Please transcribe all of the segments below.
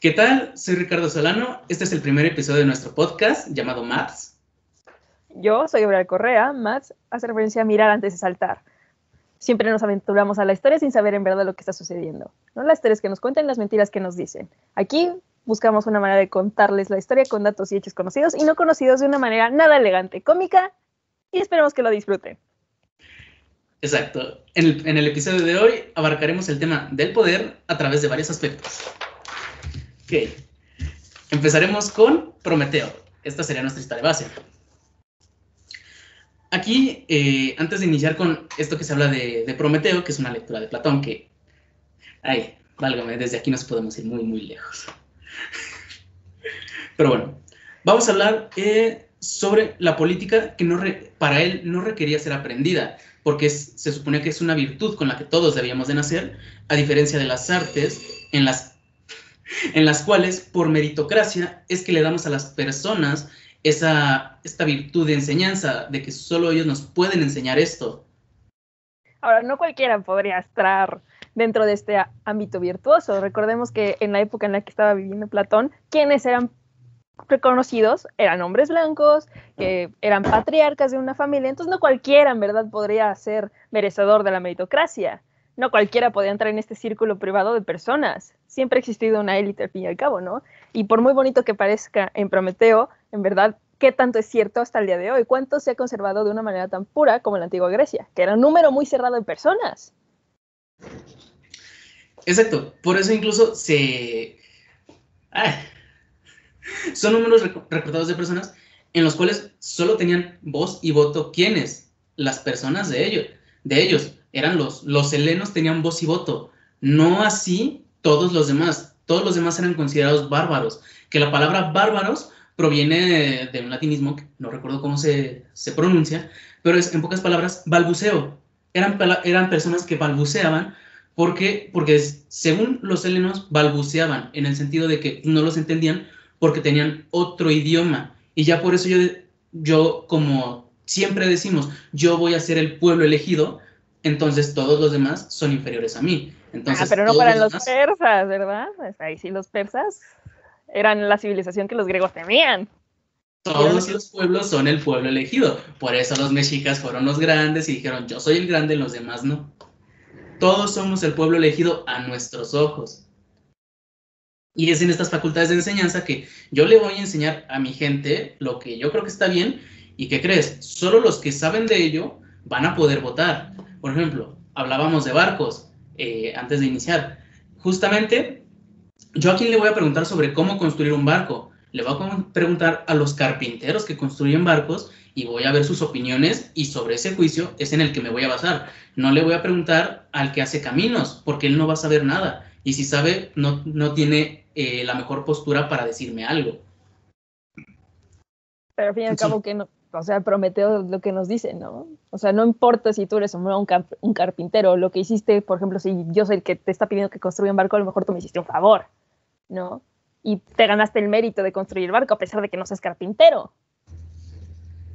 ¿Qué tal? Soy Ricardo Solano. Este es el primer episodio de nuestro podcast llamado Maps. Yo soy Gabriel Correa. Maps hace referencia a mirar antes de saltar. Siempre nos aventuramos a la historia sin saber en verdad lo que está sucediendo. No las historias que nos cuentan, las mentiras que nos dicen. Aquí buscamos una manera de contarles la historia con datos y hechos conocidos y no conocidos de una manera nada elegante, cómica y esperemos que lo disfruten. Exacto. En el, en el episodio de hoy abarcaremos el tema del poder a través de varios aspectos. Ok. Empezaremos con Prometeo. Esta sería nuestra historia base. Aquí, eh, antes de iniciar con esto que se habla de, Prometeo, que es una lectura de Platón, que, ay, válgame, desde aquí nos podemos ir muy, muy lejos. Pero bueno, vamos a hablar eh, sobre la política que no para él no requería ser aprendida, porque se supone que es una virtud con la que todos debíamos de nacer, a diferencia de las artes en las en las cuales por meritocracia es que le damos a las personas esa, esta virtud de enseñanza, de que solo ellos nos pueden enseñar esto. Ahora, no cualquiera podría estar dentro de este ámbito virtuoso. Recordemos que en la época en la que estaba viviendo Platón, quienes eran reconocidos eran hombres blancos, que eran patriarcas de una familia, entonces no cualquiera en verdad podría ser merecedor de la meritocracia no cualquiera podía entrar en este círculo privado de personas. Siempre ha existido una élite al fin y al cabo, ¿no? Y por muy bonito que parezca en Prometeo, en verdad, ¿qué tanto es cierto hasta el día de hoy? ¿Cuánto se ha conservado de una manera tan pura como la antigua Grecia? Que era un número muy cerrado de personas. Exacto, por eso incluso se... Son números recortados de personas en los cuales solo tenían voz y voto quienes, las personas de ellos, de ellos eran los, los helenos tenían voz y voto, no así todos los demás, todos los demás eran considerados bárbaros, que la palabra bárbaros proviene de, un latinismo, que no recuerdo cómo se, pronuncia, pero es en pocas palabras balbuceo, eran, eran personas que balbuceaban porque, porque según los helenos balbuceaban en el sentido de que no los entendían porque tenían otro idioma. Y ya por eso yo, yo como siempre decimos, yo voy a ser el pueblo elegido, entonces todos los demás son inferiores a mí. Entonces, ah, pero no para los, persas, ¿verdad? Pues ahí sí los persas eran la civilización que los griegos temían. Todos los pueblos son el pueblo elegido. Por eso los mexicas fueron los grandes y dijeron, yo soy el grande, los demás no. Todos somos el pueblo elegido a nuestros ojos. Y es en estas facultades de enseñanza que yo le voy a enseñar a mi gente lo que yo creo que está bien y que crees, solo los que saben de ello van a poder votar. Por ejemplo, hablábamos de barcos eh, antes de iniciar. Justamente, yo a quién le voy a preguntar sobre cómo construir un barco. Le voy a preguntar a los carpinteros que construyen barcos y voy a ver sus opiniones y sobre ese juicio es en el que me voy a basar. No le voy a preguntar al que hace caminos porque él no va a saber nada y si sabe no, no tiene eh, la mejor postura para decirme algo. Pero al fin y al cabo, que no, o sea, Prometeo lo que nos dice, ¿no? O sea, no importa si tú eres un, un, carpintero, lo que hiciste, por ejemplo, si yo soy el que te está pidiendo que construya un barco, a lo mejor tú me hiciste un favor, ¿no? Y te ganaste el mérito de construir el barco a pesar de que no seas carpintero.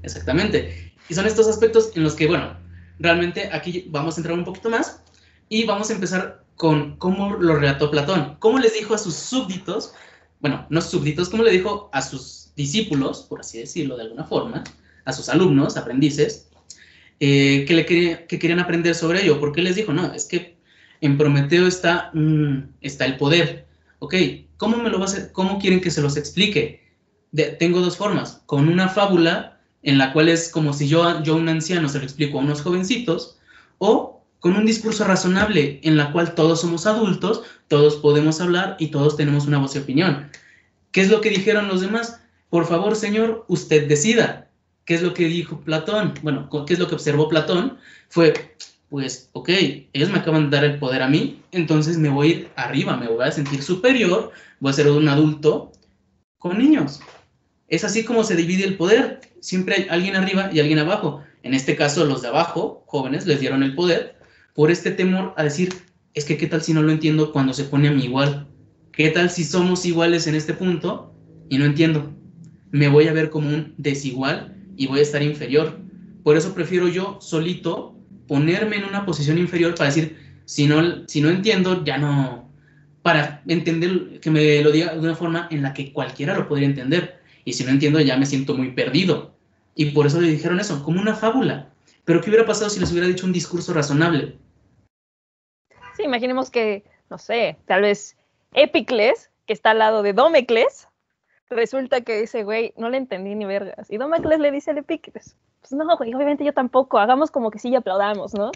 Exactamente. Y son estos aspectos en los que, bueno, realmente aquí vamos a entrar un poquito más y vamos a empezar con cómo lo relató Platón. ¿Cómo les dijo a sus súbditos, bueno, no súbditos, cómo le dijo a sus discípulos, por así decirlo de alguna forma, a sus alumnos, aprendices, eh, que, le que querían aprender sobre ello. porque les dijo? No, es que en Prometeo está, mm, está el poder. Ok, ¿cómo, me lo va a ¿cómo quieren que se los explique? tengo dos formas. Con una fábula en la cual es como si yo, yo un anciano se lo explico a unos jovencitos, o con un discurso razonable en la cual todos somos adultos, todos podemos hablar y todos tenemos una voz y opinión. ¿Qué es lo que dijeron los demás? Por favor, señor, usted decida. ¿Qué es lo que dijo Platón? Bueno, ¿qué es lo que observó Platón? Fue, pues, ok, ellos me acaban de dar el poder a mí, entonces me voy a ir arriba, me voy a sentir superior, voy a ser un adulto con niños. Es así como se divide el poder. Siempre hay alguien arriba y alguien abajo. En este caso, los de abajo, jóvenes, les dieron el poder por este temor a decir, es que qué tal si no lo entiendo cuando se pone a mí igual. ¿Qué tal si somos iguales en este punto y no entiendo? Me voy a ver como un desigual y voy a estar inferior. Por eso prefiero yo solito ponerme en una posición inferior para decir, si no, si no entiendo, ya no, para entender, que me lo diga de una forma en la que cualquiera lo podría entender. Y si no entiendo, ya me siento muy perdido. Y por eso le dijeron eso, como una fábula. Pero ¿qué hubiera pasado si les hubiera dicho un discurso razonable? Sí, imaginemos que, no sé, tal vez Epicles, que está al lado de Domecles, resulta que ese güey no le entendí ni vergas. Y Domecles le dice a Epicles, pues no, güey, obviamente yo tampoco, hagamos como que sí y aplaudamos, ¿no?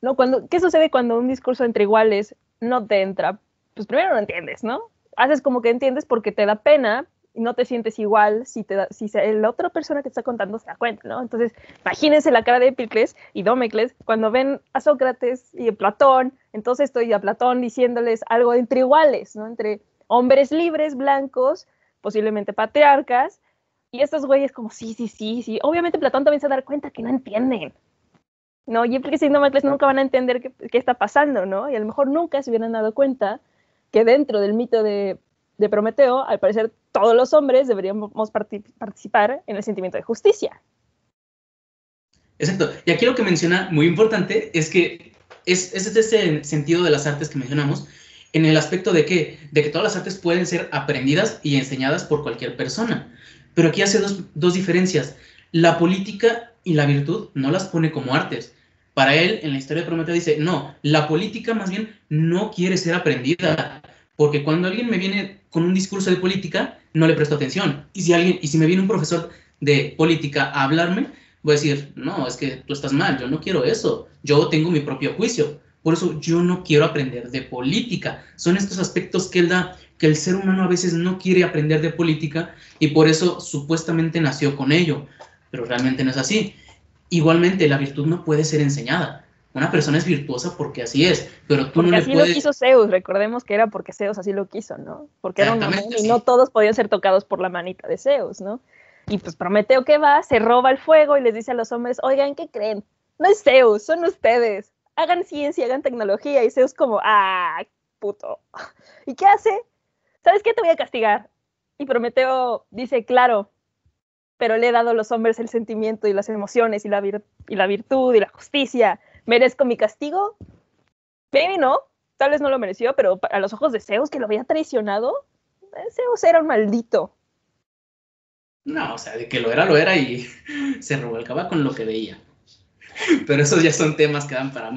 No, cuando, ¿qué sucede cuando un discurso entre iguales no te entra? Pues primero no entiendes, ¿no? Haces como que entiendes porque te da pena y no te sientes igual si, te si la otra persona que está contando se da cuenta, ¿no? Entonces, imagínense la cara de Epicles y Domecles cuando ven a Sócrates y a Platón, entonces estoy a Platón diciéndoles algo entre iguales, ¿no? Entre hombres libres, blancos, posiblemente patriarcas, y estos güeyes como, sí, sí, sí, sí. Obviamente Platón también se da cuenta que no entienden. No, y Epicles y Domecles nunca van a entender qué, qué está pasando, ¿no? Y a lo mejor nunca se hubieran dado cuenta que dentro del mito de de Prometeo, al parecer todos los hombres deberíamos participar en el sentimiento de justicia. Exacto. Y aquí lo que menciona muy importante es que es, es este sentido de las artes que mencionamos, en el aspecto de que, de que todas las artes pueden ser aprendidas y enseñadas por cualquier persona. Pero aquí hace dos, dos diferencias. La política y la virtud no las pone como artes. Para él, en la historia de Prometeo, dice, no, la política más bien no quiere ser aprendida, porque cuando alguien me viene con un discurso de política, no le presto atención. Y si alguien, y si me viene un profesor de política a hablarme, voy a decir, no, es que tú estás mal, yo no quiero eso, yo tengo mi propio juicio. Por eso yo no quiero aprender de política. Son estos aspectos que él da, que el ser humano a veces no quiere aprender de política y por eso supuestamente nació con ello, pero realmente no es así. Igualmente, la virtud no puede ser enseñada una persona es virtuosa porque así es, pero tú no le así lo quiso Zeus, recordemos que era porque Zeus así lo quiso, ¿no? Porque era un hombre y no todos podían ser tocados por la manita de Zeus, ¿no? Y pues Prometeo que va, se roba el fuego y les dice a los hombres, oigan, ¿qué creen? No es Zeus, son ustedes. Hagan ciencia, hagan tecnología. Y Zeus como, ah, puto. ¿Y qué hace? ¿Sabes qué? Te voy a castigar. Y Prometeo dice, claro, pero le he dado a los hombres el sentimiento y las emociones y la, virtud y la justicia ¿Merezco mi castigo? Maybe no, tal vez no lo mereció, pero a los ojos de Zeus, que lo había traicionado, eh, Zeus era un maldito. No, o sea, de que lo era, lo era y se revolcaba con lo que veía. Pero esos ya son temas que dan para,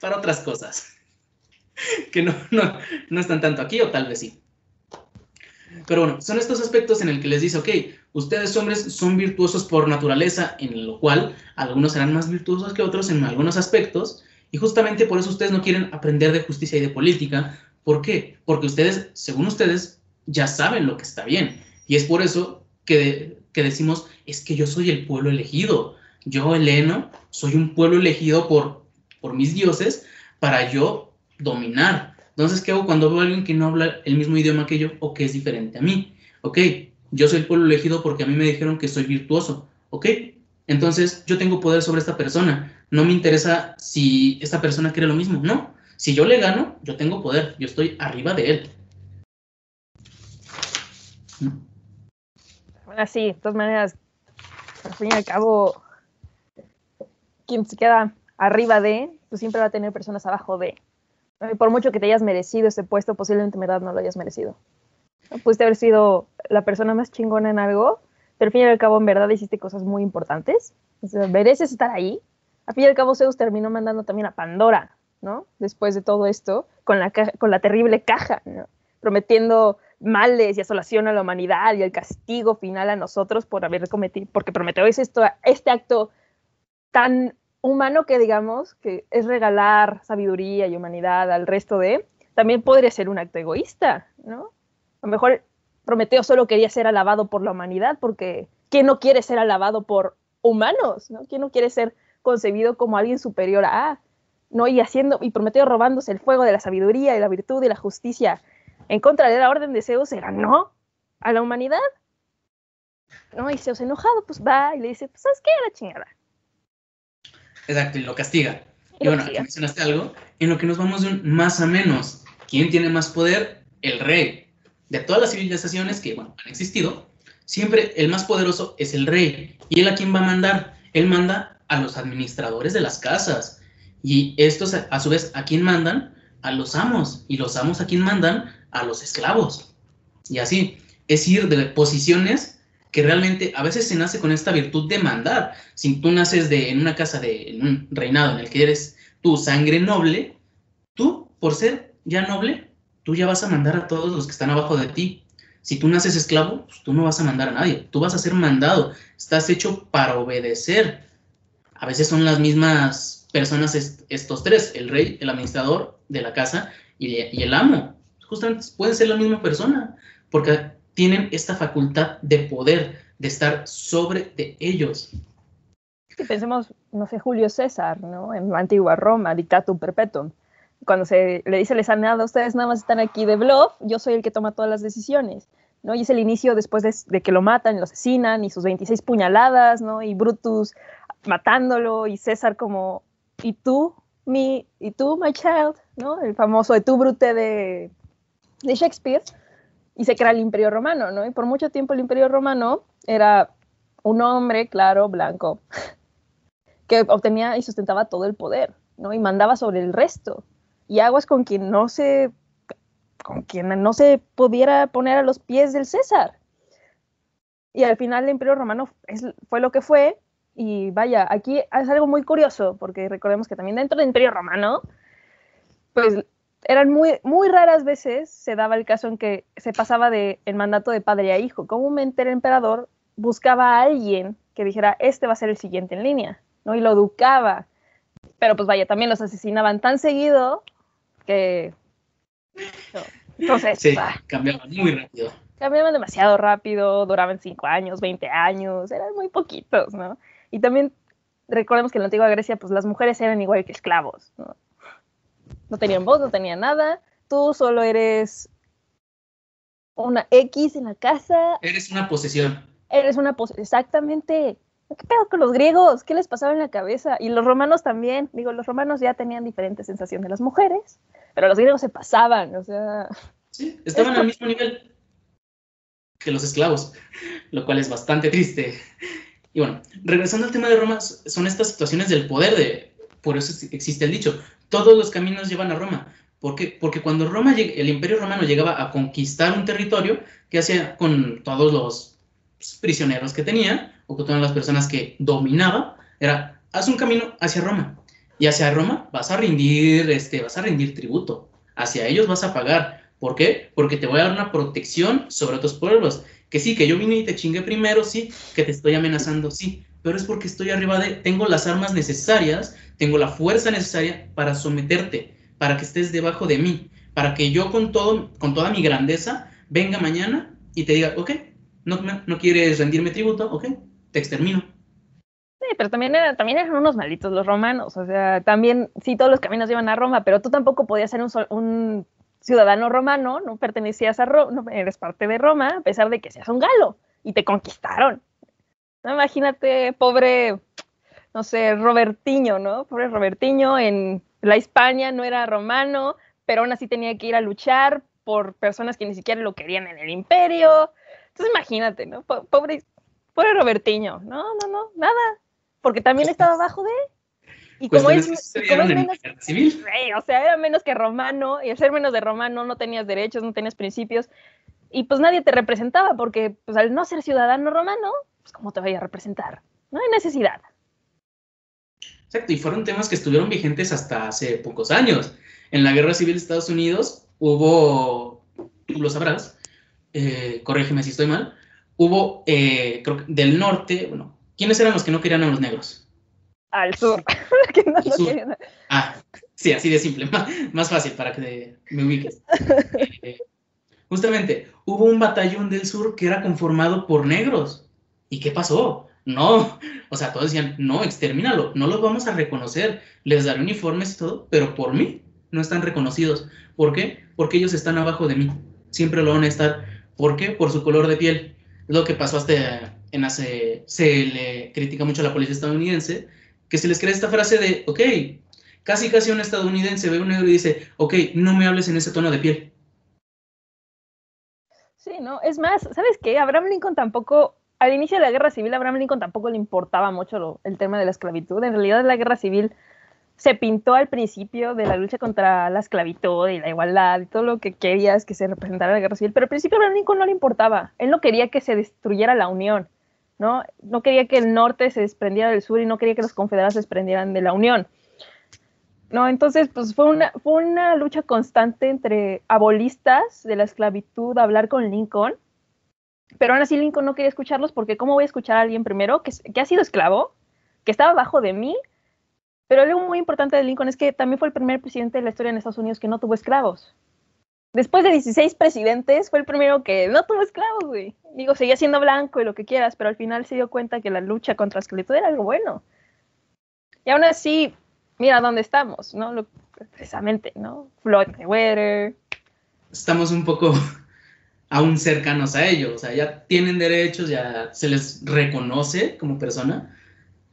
para otras cosas. Que no, no, no están tanto aquí, o tal vez sí. Pero bueno, son estos aspectos en el que les dice, ok, ustedes hombres son virtuosos por naturaleza, en lo cual algunos serán más virtuosos que otros en algunos aspectos, y justamente por eso ustedes no quieren aprender de justicia y de política. ¿Por qué? Porque ustedes, según ustedes, ya saben lo que está bien. Y es por eso que, que decimos, es que yo soy el pueblo elegido. Yo, Heleno, soy un pueblo elegido por, por mis dioses para yo dominar. Entonces, ¿qué hago cuando veo a alguien que no habla el mismo idioma que yo o que es diferente a mí? Ok, yo soy el pueblo elegido porque a mí me dijeron que soy virtuoso. Ok, entonces yo tengo poder sobre esta persona. No me interesa si esta persona quiere lo mismo. No, si yo le gano, yo tengo poder. Yo estoy arriba de él. Bueno, sí, de todas maneras, al fin y al cabo, quien se queda arriba de, pues siempre va a tener personas abajo de. Por mucho que te hayas merecido ese puesto, posiblemente en verdad no lo hayas merecido. Pudiste haber sido la persona más chingona en algo, pero al fin y al cabo en verdad hiciste cosas muy importantes. mereces estar ahí. Al fin y al cabo Zeus terminó mandando también a Pandora, ¿no? Después de todo esto, con la, con la terrible caja, ¿no? Prometiendo males y asolación a la humanidad y el castigo final a nosotros por haber cometido, porque Prometeo es esto, este acto tan humano que digamos que es regalar sabiduría y humanidad al resto de, también podría ser un acto egoísta, ¿no? A lo mejor Prometeo solo quería ser alabado por la humanidad, porque ¿quién no quiere ser alabado por humanos? ¿no? ¿Quién no quiere ser concebido como alguien superior a, ¿no? Y haciendo, y Prometeo robándose el fuego de la sabiduría y la virtud y la justicia en contra de la orden de Zeus, era no a la humanidad. ¿No? Y Zeus enojado, pues va y le dice, pues ¿sabes qué? La chingada Exacto, y lo castiga. Y, bueno, aquí mencionaste algo en lo que nos vamos de un más a menos. ¿Quién tiene más poder? El rey. De todas las civilizaciones que bueno, han existido, siempre el más poderoso es el rey. ¿Y él a quién va a mandar? Él manda a los administradores de las casas. Y estos, a su vez, ¿a quién mandan? a los amos y los amos a quien mandan a los esclavos. Y así, es ir de posiciones que realmente a veces se nace con esta virtud de mandar. Si tú naces de, en una casa, de, un reinado en el que eres tu sangre noble, tú, por ser ya noble, tú ya vas a mandar a todos los que están abajo de ti. Si tú naces esclavo, pues tú no vas a mandar a nadie, tú vas a ser mandado, estás hecho para obedecer. A veces son las mismas personas estos tres, el rey, el administrador de la casa y, y el amo. Justamente pueden ser la misma persona, porque tienen esta facultad de poder, de estar sobre de ellos. pensemos, no sé, Julio César, ¿no? En antigua Roma, dictatum perpetuum cuando se le dice les nada, ustedes nada más están aquí de bluff, yo soy el que toma todas las decisiones, ¿no? Y es el inicio después de, que lo matan, lo asesinan, y sus 26 puñaladas, ¿no? Y Brutus matándolo, y César como, ¿y tú, mi, y tú, my child, ¿no? El famoso de tú, Brute de, de Shakespeare, y se crea el Imperio Romano, ¿no? Y por mucho tiempo el Imperio Romano era un hombre, claro, blanco, que obtenía y sustentaba todo el poder, ¿no? Y mandaba sobre el resto, y aguas con quien no se con quien no se pudiera poner a los pies del César. Y al final el Imperio Romano fue lo que fue. Y vaya, aquí es algo muy curioso, porque recordemos que también dentro del Imperio Romano, pues eran muy, muy raras veces se daba el caso en que se pasaba de el mandato de padre a hijo. Comúnmente el emperador buscaba a alguien que dijera, este va a ser el siguiente en línea, ¿no? Y lo educaba. Pero pues vaya, también los asesinaban tan seguido que... Entonces, sí, cambiaban muy rápido. Cambiaban demasiado rápido, duraban 5 años, 20 años, eran muy poquitos, ¿no? Y también recordemos que en la antigua Grecia, pues las mujeres eran igual que esclavos, ¿no? No tenían voz, no tenían nada, tú solo eres una X en la casa. Eres una posesión. Eres una posesión, exactamente. ¿Qué pedo con los griegos? ¿Qué les pasaba en la cabeza? Y los romanos también. Digo, los romanos ya tenían diferentes sensaciones de las mujeres, pero los griegos se pasaban, o sea... Sí, estaban al mismo nivel que los esclavos, lo cual es bastante triste. Y bueno, regresando al tema de Roma, son estas situaciones del poder, de, por eso existe el dicho, todos los caminos llevan a Roma. ¿Por qué? Porque cuando Roma, el imperio romano llegaba a conquistar un territorio, ¿qué hacía con todos los prisioneros que tenía? o con todas las personas que dominaba, era, haz un camino hacia Roma. Y hacia Roma vas a rendir, este, vas a rendir tributo. Hacia ellos vas a pagar. ¿Por qué? Porque te voy a dar una protección sobre otros pueblos. Que sí, que yo vine y te chingué primero, sí, que te estoy amenazando, sí, pero es porque estoy arriba de, tengo las armas necesarias, tengo la fuerza necesaria para someterte, para que estés debajo de mí, para que yo con todo, con toda mi grandeza, venga mañana y te diga, ok, no, no quieres rendirme tributo, ok, te extermino. Sí, pero también, también eran unos malditos los romanos, o sea, también, sí, todos los caminos llevan a Roma, pero tú tampoco podías ser un, ciudadano romano, no pertenecías a Roma, no eres parte de Roma, a pesar de que seas un galo, y te conquistaron. imagínate, pobre, no sé, Robertiño, ¿no? Pobre Robertiño en la Hispania no era romano, pero aún así tenía que ir a luchar por personas que ni siquiera lo querían en el imperio. Entonces imagínate, ¿no? Pobre, Pobre Robertiño. No, no, no, nada. Porque también estaba abajo de. Y pues como es, menos civil. o sea, era menos que romano, y al ser menos de romano no tenías derechos, no tenías principios, y pues nadie te representaba, porque pues al no ser ciudadano romano, pues cómo te vaya a representar. No hay necesidad. Exacto, y fueron temas que estuvieron vigentes hasta hace pocos años. En la Guerra Civil de Estados Unidos hubo, tú lo sabrás, eh, corrígeme si estoy mal, hubo, eh, creo que del norte, bueno, ¿quiénes eran los que no querían a los negros? Al sur. que no Querían. Ah, sí, así de simple, más, fácil para que me ubiques. Eh, justamente, hubo un batallón del sur que era conformado por negros. ¿Y qué pasó? No, o sea, todos decían, no, extermínalo, no los vamos a reconocer, les daré uniformes y todo, pero por mí no están reconocidos. ¿Por qué? Porque ellos están abajo de mí, siempre lo van a estar. ¿Por qué? Por su color de piel lo que pasó hasta en hace, se le critica mucho a la policía estadounidense, que se les cree esta frase de, ok, casi casi un estadounidense ve un negro y dice, ok, no me hables en ese tono de piel. Sí, no, es más, ¿sabes qué? Abraham Lincoln tampoco, al inicio de la guerra civil, Abraham Lincoln tampoco le importaba mucho el tema de la esclavitud. En realidad la guerra civil se pintó al principio de la lucha contra la esclavitud y la igualdad y todo lo que querías que se representara la guerra civil, pero al principio a Lincoln no le importaba. Él no quería que se destruyera la Unión, ¿no? No quería que el norte se desprendiera del sur y no quería que los confederados se desprendieran de la Unión. No, entonces, pues fue una, fue una lucha constante entre abolistas de la esclavitud, hablar con Lincoln, pero aún así Lincoln no quería escucharlos porque ¿cómo voy a escuchar a alguien primero que, que ha sido esclavo, que estaba abajo de mí? Pero algo muy importante de Lincoln es que también fue el primer presidente de la historia en Estados Unidos que no tuvo esclavos. Después de 16 presidentes, fue el primero que no tuvo esclavos, güey. Digo, seguía siendo blanco y lo que quieras, pero al final se dio cuenta que la lucha contra la esclavitud era algo bueno. Y aún así, mira dónde estamos, ¿no? Lo, precisamente, ¿no? Floyd Mayweather. Estamos un poco aún cercanos a ellos, o sea, ya tienen derechos, ya se les reconoce como persona,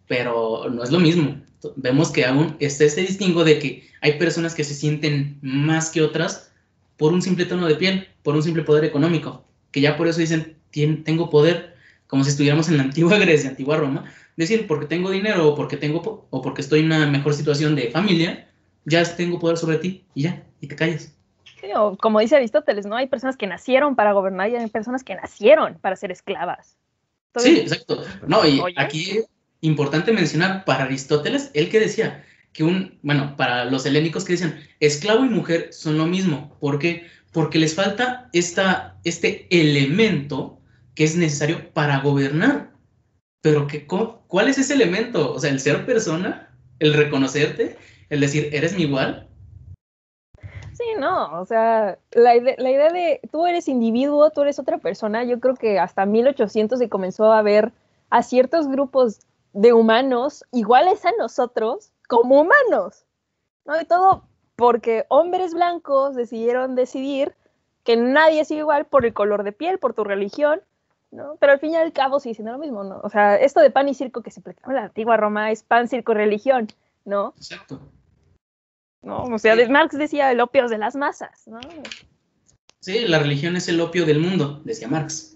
pero no es lo mismo. Vemos que aún está este distingo de que hay personas que se sienten más que otras por un simple tono de piel, por un simple poder económico, que ya por eso dicen, tengo poder, como si estuviéramos en la antigua Grecia, antigua Roma, decir, porque tengo dinero o porque, tengo, o porque estoy en una mejor situación de familia, ya tengo poder sobre ti y ya, y te calles. Sí, o como dice Aristóteles, ¿no? Hay personas que nacieron para gobernar y hay personas que nacieron para ser esclavas. sí, exacto. No, y aquí importante mencionar para Aristóteles, él que decía que un, bueno, para los helénicos que decían, esclavo y mujer son lo mismo. ¿Por qué? Porque les falta esta, este elemento que es necesario para gobernar. Pero que, ¿cuál es ese elemento? O sea, el ser persona, el reconocerte, el decir, eres mi igual. Sí, no, o sea, la, la, idea de tú eres individuo, tú eres otra persona, yo creo que hasta 1800 se comenzó a ver a ciertos grupos de humanos iguales a nosotros como humanos, ¿no? Y todo porque hombres blancos decidieron decidir que nadie es igual por el color de piel, por tu religión, ¿no? Pero al fin y al cabo sigue siendo lo mismo, ¿no? O sea, esto de pan y circo que se platicaba en la antigua Roma es pan, circo religión, ¿no? Exacto. ¿No? O sea, Marx decía el opio de las masas, ¿no? Sí, la religión es el opio del mundo, decía Marx.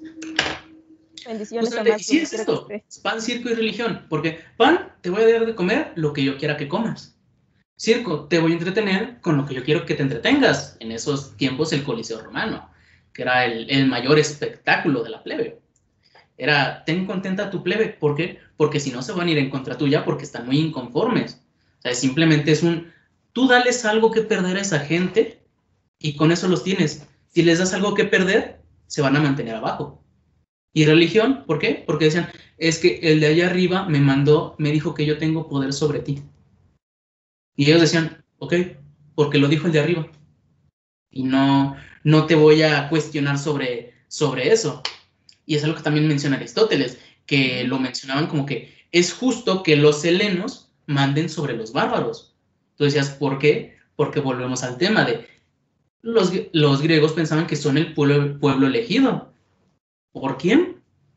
Bendiciones a Marx. Sí, es esto, pan, circo y religión, porque pan te voy a dar de comer lo que yo quiera que comas. Circo, te voy a entretener con lo que yo quiero que te entretengas. En esos tiempos el Coliseo Romano, que era el, el mayor espectáculo de la plebe era, ten contenta tu plebe. ¿Por qué? Porque si no se van a ir en contra tuya porque están muy inconformes. O sea, simplemente es un, tú dales algo que perder a esa gente y con eso los tienes. Si les das algo que perder, se van a mantener abajo. Y religión, ¿por qué? Porque decían, es que el de allá arriba me mandó, me dijo que yo tengo poder sobre ti. Y ellos decían, ok, porque lo dijo el de arriba. Y no, no te voy a cuestionar sobre, sobre eso. Y es algo que también menciona Aristóteles, que lo mencionaban como que es justo que los helenos manden sobre los bárbaros. Tú decías, ¿por qué? Porque volvemos al tema de los, los griegos pensaban que son el pueblo, pueblo elegido. ¿Por quién?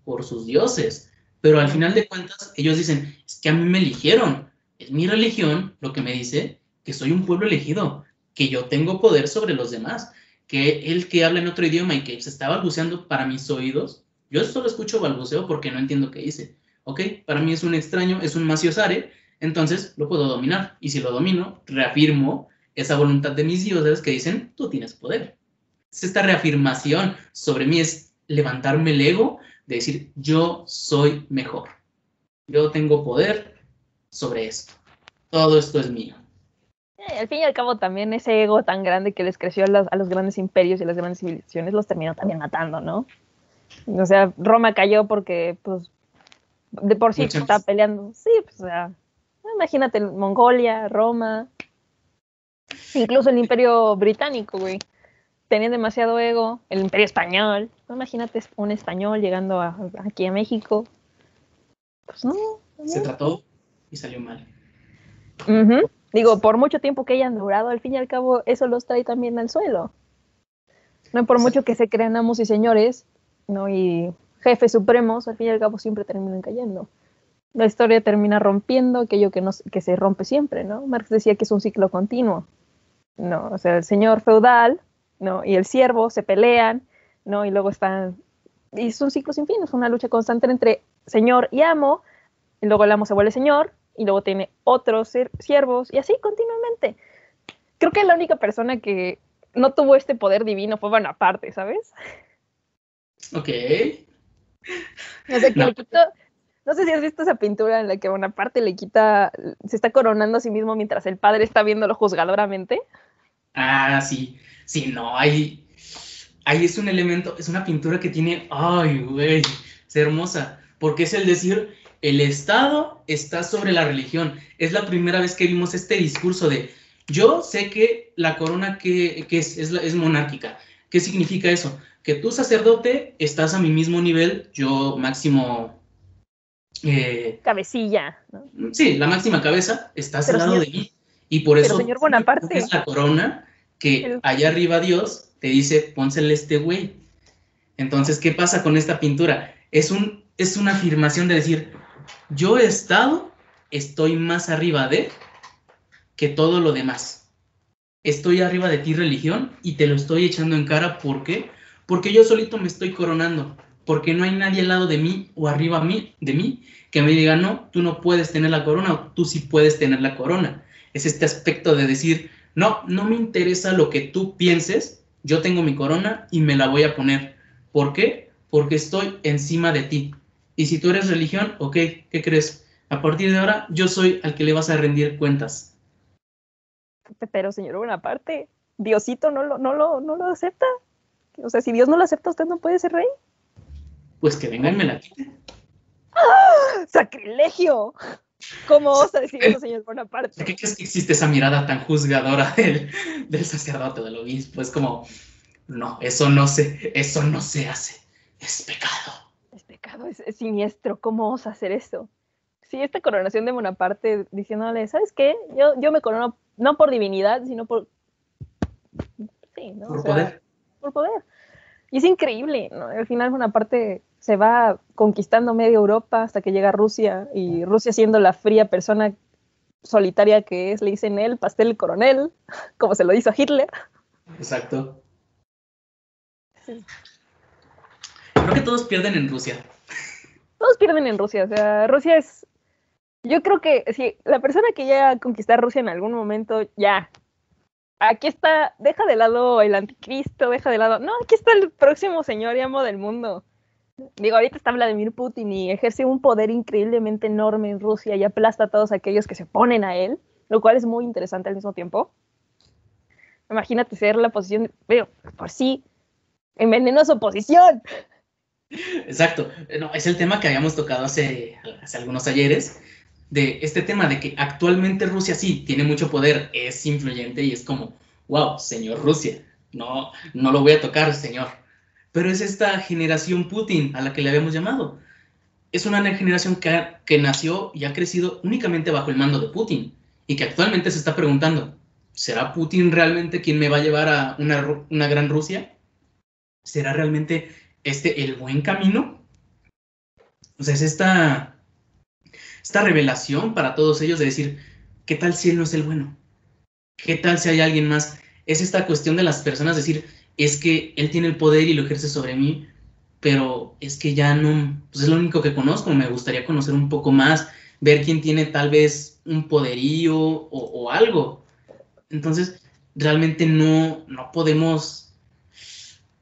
Por sus dioses. Pero al final de cuentas, ellos dicen, es que a mí me eligieron. Es mi religión lo que me dice que soy un pueblo elegido, que yo tengo poder sobre los demás, que el que habla en otro idioma y que se está balbuceando para mis oídos, yo solo escucho balbuceo porque no entiendo qué dice. ¿Ok? Para mí es un extraño, es un maciosare, entonces lo puedo dominar. Y si lo domino, reafirmo esa voluntad de mis dioses que dicen, tú tienes poder. Es esta reafirmación sobre mí es levantarme el ego de decir, yo soy mejor. Yo tengo poder sobre esto. Todo esto es mío. al fin y al cabo también ese ego tan grande que les creció a los, a los grandes imperios y a las grandes civilizaciones los terminó también matando, ¿no? O sea, Roma cayó porque, pues, de por sí está peleando. Sí, pues, o sea, imagínate Mongolia, Roma, incluso el Imperio Británico, güey. Tenían demasiado ego, el Imperio Español. Imagínate un español llegando aquí a México. Pues no, Se trató y salió mal. Digo, por mucho tiempo que hayan durado, al fin y al cabo, eso los trae también al suelo. No por mucho que se crean amos y señores, ¿no? Y jefes supremos, al fin y al cabo, siempre terminan cayendo. La historia termina rompiendo aquello que, no, que se rompe siempre, ¿no? Marx decía que es un ciclo continuo, ¿no? O sea, el señor feudal, ¿no? Y el siervo se pelean, ¿no? Y luego están... Y es un ciclo sin fin, es una lucha constante entre señor y amo, y luego el amo se vuelve señor, y luego tiene otros siervos y así continuamente. Creo que la única persona que no tuvo este poder divino fue Bonaparte, ¿sabes? Ok. O sea, que le quitó, no sé si has visto esa pintura en la que Bonaparte le quita, se está coronando a sí mismo mientras el padre está viéndolo juzgadoramente. Ah, sí. Sí, no, ahí, ahí es un elemento, es una pintura que tiene, ay, güey, es hermosa, porque es el decir, el Estado está sobre la religión. Es la primera vez que vimos este discurso de, yo sé que la corona que, es, es, es monárquica. ¿Qué significa eso? Que tú, sacerdote, estás a mi mismo nivel, yo máximo eh, cabecilla. Sí, la máxima cabeza está al lado de mí. Y por eso señor Bonaparte, es la corona que allá arriba Dios te dice, pónsele este güey. Entonces, ¿qué pasa con esta pintura? Es, un, es una afirmación de decir, yo he estado, estoy más arriba de que todo lo demás. Estoy arriba de ti, religión, y te lo estoy echando en cara. ¿Por qué? Porque yo solito me estoy coronando porque no hay nadie al lado de mí o arriba mí, de mí que me diga, no, tú no puedes tener la corona o tú sí puedes tener la corona. Es este aspecto de decir, no, no me interesa lo que tú pienses, yo tengo mi corona y me la voy a poner. ¿Por qué? Porque estoy encima de ti. Y si tú eres religión, ok, ¿qué crees? A partir de ahora, yo soy al que le vas a rendir cuentas. Pero, señor Bonaparte, Diosito no lo, no lo, no lo acepta. O sea, si Dios no lo acepta, usted no puede ser rey pues que venga y me la quite. ¡Ah! ¡Sacrilegio! ¿Cómo osa decir eso, señor Bonaparte? ¿Qué crees que existe esa mirada tan juzgadora del, del sacerdote, del obispo? Es como, no, eso no se, eso no se hace. Es pecado. Es pecado, es, siniestro. ¿Cómo osa hacer eso? Sí, esta coronación de Bonaparte diciéndole, ¿sabes qué? Yo, yo me corono no por divinidad, sino por... Sí, ¿no? Por poder. Por poder. Y es increíble, ¿no? Al final Bonaparte se va conquistando media Europa hasta que llega Rusia y Rusia siendo la fría persona solitaria que es, le dicen él, pastel coronel, como se lo hizo a Hitler. Exacto. Creo que todos pierden en Rusia. Todos pierden en Rusia, o sea, Rusia es... Yo creo que si la persona que llega a conquistar Rusia en algún momento, ya, aquí está, deja de lado el anticristo, deja de lado, no, aquí está el próximo señor y amo del mundo. Digo, ahorita está Vladimir Putin y ejerce un poder increíblemente enorme en Rusia y aplasta a todos aquellos que se oponen a él, lo cual es muy interesante al mismo tiempo. Imagínate ser la posición, pero por sí, envenenó su oposición. Exacto, no, es el tema que habíamos tocado hace, hace algunos ayeres, de este tema de que actualmente Rusia sí tiene mucho poder, es influyente y es como, wow, señor Rusia, no, no lo voy a tocar, señor pero es esta generación Putin a la que le habíamos llamado. Es una generación que, que nació y ha crecido únicamente bajo el mando de Putin y que actualmente se está preguntando, ¿será Putin realmente quien me va a llevar a una, una gran Rusia? ¿Será realmente este el buen camino? O sea, es esta, esta revelación para todos ellos de decir, ¿qué tal si él no es el bueno? ¿Qué tal si hay alguien más? Es esta cuestión de las personas decir, es que él tiene el poder y lo ejerce sobre mí, pero es que ya no, pues es lo único que conozco, me gustaría conocer un poco más, ver quién tiene tal vez un poderío o, algo. Entonces, realmente no, no podemos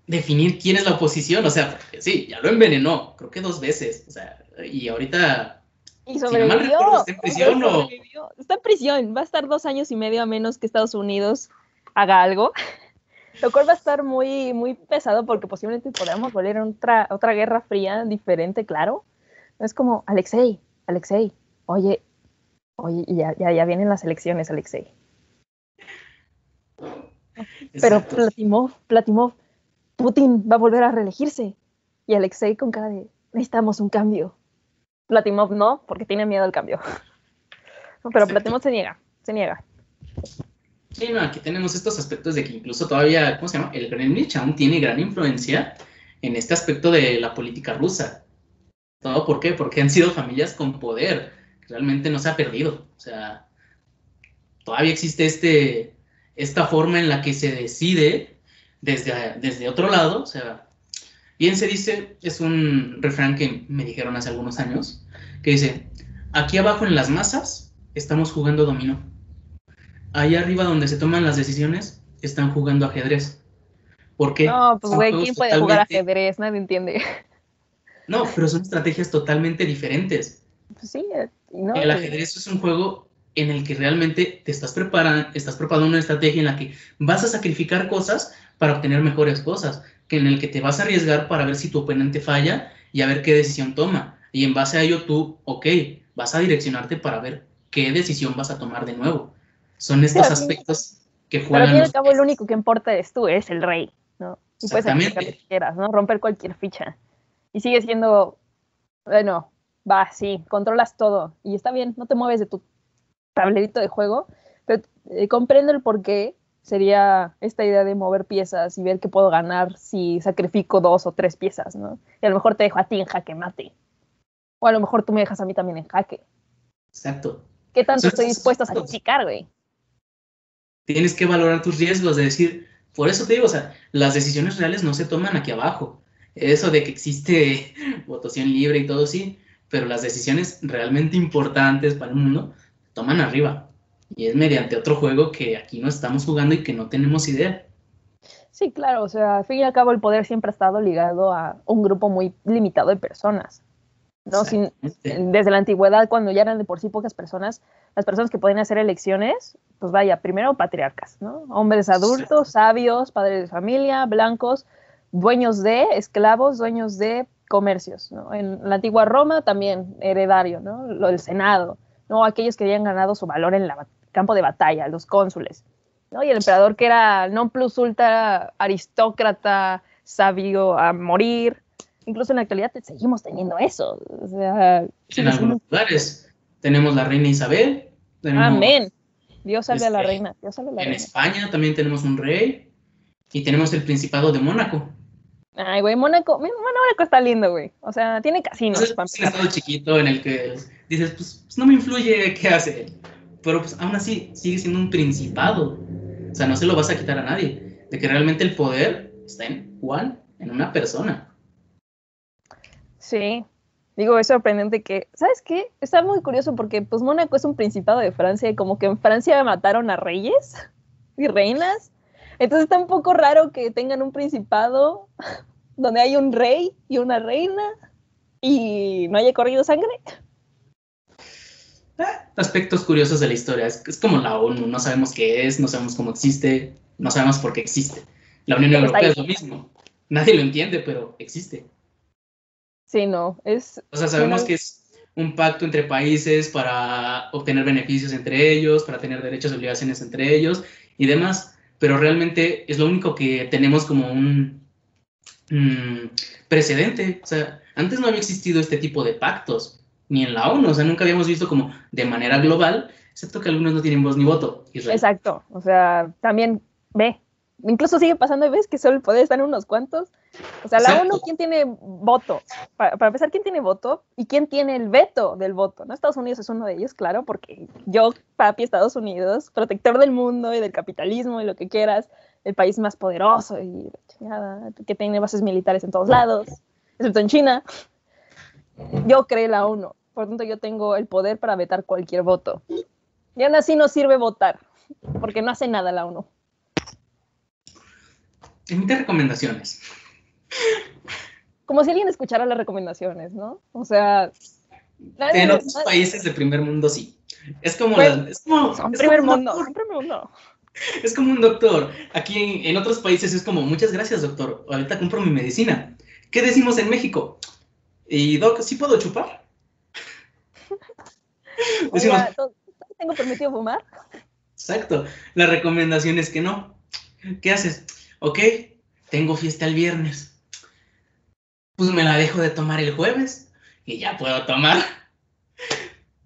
definir quién es la oposición, o sea, sí, ya lo envenenó, creo que dos veces, o sea, y ahorita... Y sobrevivió. está en prisión o... Está en prisión, va a estar dos años y medio a menos que Estados Unidos haga algo. Lo cual va a estar muy, muy pesado porque posiblemente podamos volver a otra, otra guerra fría diferente, claro. Es como, Alexei, Alexei, oye, oye, ya, ya, ya vienen las elecciones, Alexei. Pero Platimov, Platimov, Putin va a volver a reelegirse. Y Alexei con cara de, necesitamos un cambio. Platimov no, porque tiene miedo al cambio. Pero Platimov se niega, se niega. Sí, no, aquí tenemos estos aspectos de que incluso todavía, ¿cómo se llama? El Kremlin aún tiene gran influencia en este aspecto de la política rusa. ¿Todo por qué? Porque han sido familias con poder. Realmente no se ha perdido. O sea, todavía existe este, esta forma en la que se decide desde, desde otro lado. O sea, bien se dice, es un refrán que me dijeron hace algunos años, que dice, Aquí abajo en las masas estamos jugando dominó. Ahí arriba donde se toman las decisiones están jugando ajedrez. ¿Por qué? No, pues güey, ¿quién puede jugar ajedrez? Nadie entiende. No, pero son estrategias totalmente diferentes. Pues sí, eh, no, el ajedrez es un juego en el que realmente te estás preparando, estás preparando una estrategia en la que vas a sacrificar cosas para obtener mejores cosas, que en el que te vas a arriesgar para ver si tu oponente falla y a ver qué decisión toma. Y en base a ello tú, ok, vas a direccionarte para ver qué decisión vas a tomar de nuevo. Son estos aspectos que juegan. Pero al fin y al cabo, lo único que importa es tú, eres el rey, ¿no? Y puedes hacer lo que quieras, ¿no? Romper cualquier ficha. Y sigue siendo, bueno, va, sí, controlas todo. Y está bien, no te mueves de tu tablerito de juego, pero eh, comprendo el por qué sería esta idea de mover piezas y ver qué puedo ganar si sacrifico dos o tres piezas, ¿no? Y a lo mejor te dejo a ti en jaque mate. O a lo mejor tú me dejas a mí también en jaque. Exacto. ¿Qué tanto estoy dispuesto a sacrificar, güey? Tienes que valorar tus riesgos, de decir, por eso te digo, o sea, las decisiones reales no se toman aquí abajo. Eso de que existe votación libre y todo, sí, pero las decisiones realmente importantes para el mundo toman arriba. Y es mediante otro juego que aquí no estamos jugando y que no tenemos idea. Sí, claro, o sea, al fin y al cabo el poder siempre ha estado ligado a un grupo muy limitado de personas. ¿No? Sin, desde la antigüedad, cuando ya eran de por sí pocas personas, las personas que pueden hacer elecciones, pues vaya, primero patriarcas, ¿no? Hombres adultos, sabios, padres de familia, blancos, dueños de esclavos, dueños de comercios, ¿no? En la antigua Roma también heredario, ¿no? Lo del Senado, ¿no? Aquellos que habían ganado su valor en el campo de batalla, los cónsules, ¿no? Y el emperador que era non plus ultra aristócrata, sabio a morir. Incluso en la actualidad seguimos teniendo eso. O sea, en algunos lugares tenemos la reina Isabel. Amén. Dios salve a la este, reina. Dios salve a la en España también tenemos un rey y tenemos el Principado de Mónaco. Ay, güey, Mónaco, Mónaco está lindo, güey. O sea, tiene casinos. es un estado chiquito en el que dices, pues, pues, no me influye qué hace. Pero pues aún así sigue siendo un principado. O sea, no se lo vas a quitar a nadie. De que realmente el poder está en Juan, en una persona. Sí. Digo, es sorprendente que, ¿sabes qué? Está muy curioso porque pues Mónaco es un principado de Francia y como que en Francia mataron a reyes y reinas. Entonces está un poco raro que tengan un principado donde hay un rey y una reina y no haya corrido sangre. Ah, aspectos curiosos de la historia. Es, como la ONU, no sabemos qué es, no sabemos cómo existe, no sabemos por qué existe. La Unión Europea es lo mismo. Nadie lo entiende, pero existe. Sí, no, es... O sea, sabemos que es un pacto entre países para obtener beneficios entre ellos, para tener derechos y obligaciones entre ellos y demás, pero realmente es lo único que tenemos como un mm, precedente. O sea, antes no había existido este tipo de pactos, ni en la ONU, o sea, nunca habíamos visto como de manera global, excepto que algunos no tienen voz ni voto. Exacto, o sea, también ve, incluso sigue pasando y ves que solo puede estar unos cuantos. O sea, la ONU, ¿quién tiene voto? Para, para, empezar, ¿quién tiene voto? ¿Y quién tiene el veto del voto? ¿no? Estados Unidos es uno de ellos, claro, porque yo, papi, Estados Unidos, protector del mundo y del capitalismo y lo que quieras, el país más poderoso y chingada, que tiene bases militares en todos lados, excepto en China. Yo creé la ONU, por lo tanto yo tengo el poder para vetar cualquier voto. Y aún así no sirve votar, porque no hace nada la ONU. Emite recomendaciones. Como si alguien escuchara las recomendaciones, ¿no? O sea... En otros países del primer mundo sí. Es como... es como, primer mundo, primer mundo. Es como un doctor. Aquí en, otros países es como, muchas gracias, doctor. Ahorita compro mi medicina. ¿Qué decimos en México? Y, Doc, ¿sí puedo chupar? decimos, ¿Tengo permitido fumar? Exacto. La recomendación es que no. ¿Qué haces? Ok, tengo fiesta el viernes. Pues me la dejo de tomar el jueves y ya puedo tomar.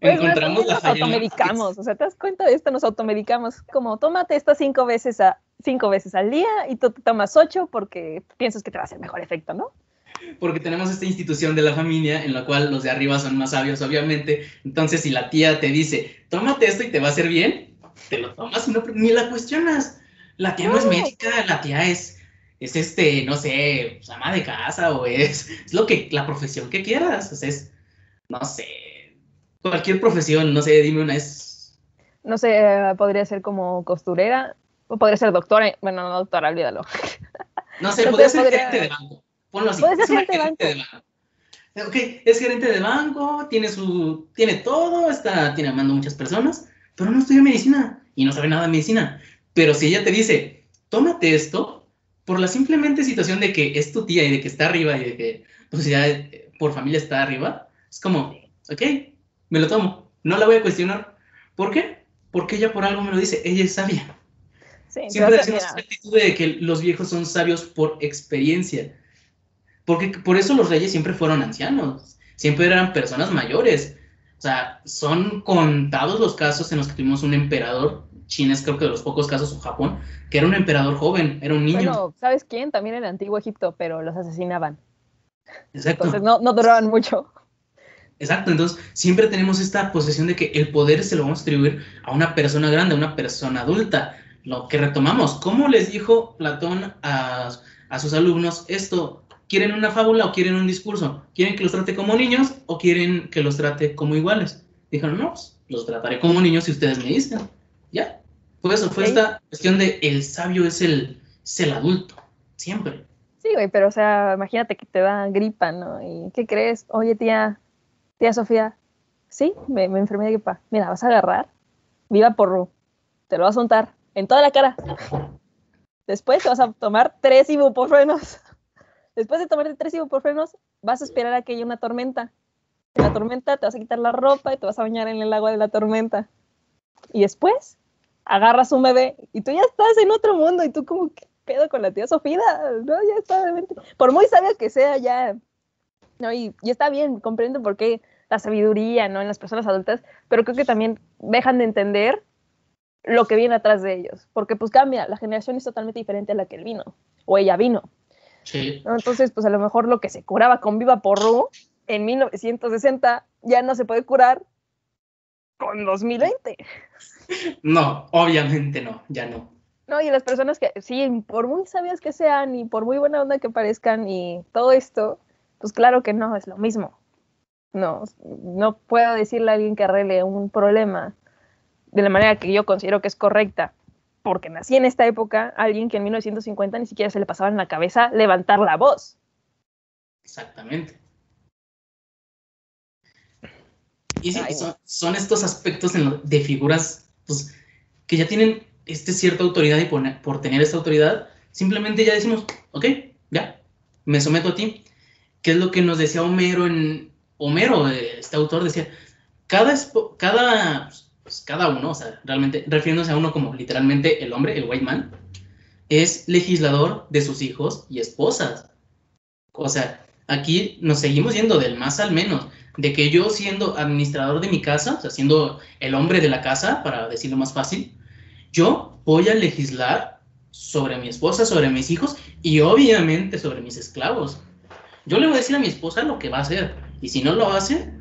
Pues Encontramos la Nos automedicamos, o sea, ¿te das cuenta de esto? Nos automedicamos. Como, tómate estas cinco veces, a, cinco veces al día y tú te tomas ocho porque piensas que te va a hacer mejor efecto, ¿no? Porque tenemos esta institución de la familia en la cual los de arriba son más sabios, obviamente. Entonces, si la tía te dice, tómate esto y te va a hacer bien, te lo tomas y no, ni la cuestionas. La tía no, es médica, la tía es, es este, no sé, pues, ama de casa o es, es lo que, la profesión que quieras, o sea, es, no sé, cualquier profesión, no sé, dime una, es... No sé, eh, podría ser como costurera, o podría ser doctora, bueno, no doctora, olvídalo. No sé, podría ser gerente de banco. Ponlo así. Puede ser gerente, de banco. Ok, es gerente de banco, tiene su, tiene todo, está, tiene amando muchas personas, pero no estudia medicina y no sabe nada de medicina. Pero si ella te dice, tómate esto, por la simplemente situación de que es tu tía y de que está arriba y de que, pues ya por familia está arriba, es como, ok, me lo tomo, no la voy a cuestionar. ¿Por qué? Porque ella por algo me lo dice, ella es sabia. Siempre decimos esa actitud de que los viejos son sabios por experiencia. Porque por eso los reyes siempre fueron ancianos, siempre eran personas mayores. O sea, son contados los casos en los que tuvimos un emperador, China es creo que de los pocos casos, o Japón, que era un emperador joven, era un niño. Bueno, ¿sabes quién? También en el antiguo Egipto, pero los asesinaban. Exacto. Entonces no, no duraban mucho. Exacto, entonces siempre tenemos esta posesión de que el poder se lo vamos a atribuir a una persona grande, a una persona adulta. Lo que retomamos, ¿cómo les dijo Platón a, a sus alumnos esto? ¿Quieren una fábula o quieren un discurso? ¿Quieren que los trate como niños o quieren que los trate como iguales? Dijeron, no, pues, los trataré como niños si ustedes me dicen. Ya. Pues eso, fue esta cuestión de el sabio es el, el adulto, siempre. Sí, güey, pero o sea, imagínate que te da gripa, ¿no? ¿Y qué crees? Oye, tía, tía Sofía, sí, me, me enfermé de gripa. Mira, vas a agarrar, viva porro, te lo vas a untar en toda la cara. Después te vas a tomar tres ibuprofenos. Después de tomarte tres ibuprofenos, vas a esperar a que haya una tormenta. En la tormenta te vas a quitar la ropa y te vas a bañar en el agua de la tormenta. Y después agarras un bebé y tú ya estás en otro mundo y tú como, ¿qué pedo con la tía Sofía? No, ya está, por muy sabia que sea, ya, no, y, y, está bien, comprendo por qué la sabiduría, ¿no? En las personas adultas, pero creo que también dejan de entender lo que viene atrás de ellos, porque pues cambia, la generación es totalmente diferente a la que él vino, o ella vino. Entonces, pues a lo mejor lo que se curaba con Viva Porru en 1960 ya no se puede curar con 2020. No, obviamente no, ya no. No, y las personas que, sí, por muy sabias que sean y por muy buena onda que parezcan y todo esto, pues claro que no es lo mismo. No, no puedo decirle a alguien que arregle un problema de la manera que yo considero que es correcta porque nací en esta época, alguien que en 1950 ni siquiera se le pasaba en la cabeza levantar la voz. Exactamente. Y son, estos aspectos de figuras pues, que ya tienen este cierta autoridad y por, tener esta autoridad, simplemente ya decimos, ok, ya, me someto a ti. ¿Qué es lo que nos decía Homero en... Homero, este autor, decía, cada, cada pues, cada uno, o sea, realmente refiriéndose a uno como literalmente el hombre, el white man, es legislador de sus hijos y esposas. O sea, aquí nos seguimos yendo del más al menos, de que yo siendo administrador de mi casa, o sea, siendo el hombre de la casa, para decirlo más fácil, yo voy a legislar sobre mi esposa, sobre mis hijos y obviamente sobre mis esclavos. Yo le voy a decir a mi esposa lo que va a hacer y si no lo hace,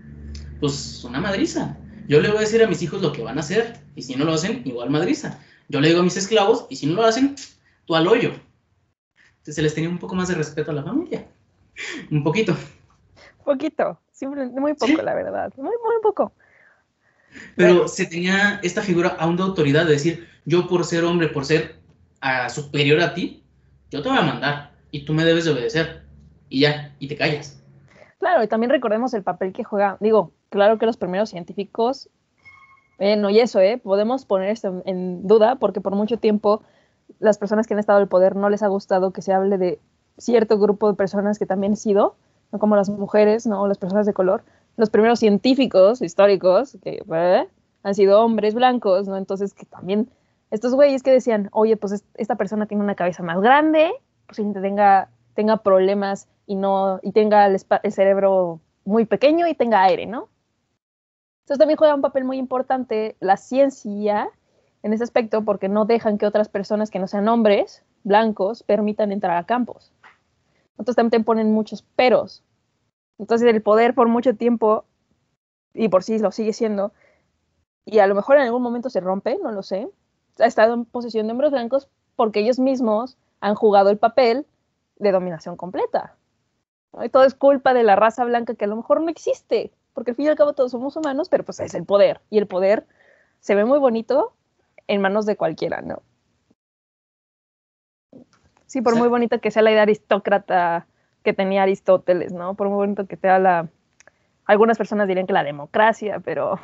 pues una madriza. Yo le voy a decir a mis hijos lo que van a hacer, y si no lo hacen, igual madriza. Yo le digo a mis esclavos, y si no lo hacen, tú al hoyo. Entonces se les tenía un poco más de respeto a la familia. un poquito. Poquito, simplemente muy poco, la verdad. Muy, muy poco. Pero se tenía esta figura aún de autoridad, de decir, yo por ser hombre, por ser ah, superior a ti, yo te voy a mandar y tú me debes de obedecer. Y ya, y te callas. Claro, y también recordemos el papel que juega, digo, claro que los primeros científicos, eh, no, y eso, eh, podemos poner esto en, duda porque por mucho tiempo las personas que han estado en el poder no les ha gustado que se hable de cierto grupo de personas que también han sido, ¿no? como las mujeres, ¿no? las personas de color. Los primeros científicos históricos que eh, han sido hombres blancos, ¿no? Entonces que también estos güeyes que decían, oye, pues esta persona tiene una cabeza más grande, posiblemente tenga, tenga problemas y no y tenga el, el cerebro muy pequeño y tenga aire, ¿no? Entonces también juega un papel muy importante la ciencia en ese aspecto porque no dejan que otras personas que no sean hombres blancos permitan entrar a campos. Entonces también ponen muchos peros. Entonces el poder por mucho tiempo, y por sí lo sigue siendo, y a lo mejor en algún momento se rompe, no lo sé, ha estado en posesión de hombres blancos porque ellos mismos han jugado el papel de dominación completa. Y todo es culpa de la raza blanca que a lo mejor no existe porque al fin y al cabo todos somos humanos, pero pues es el poder, y el poder se ve muy bonito en manos de cualquiera, ¿no? Sí, por muy bonita que sea la idea aristócrata que tenía Aristóteles, ¿no? Por muy bonito que sea la... Algunas personas dirían que la democracia, pero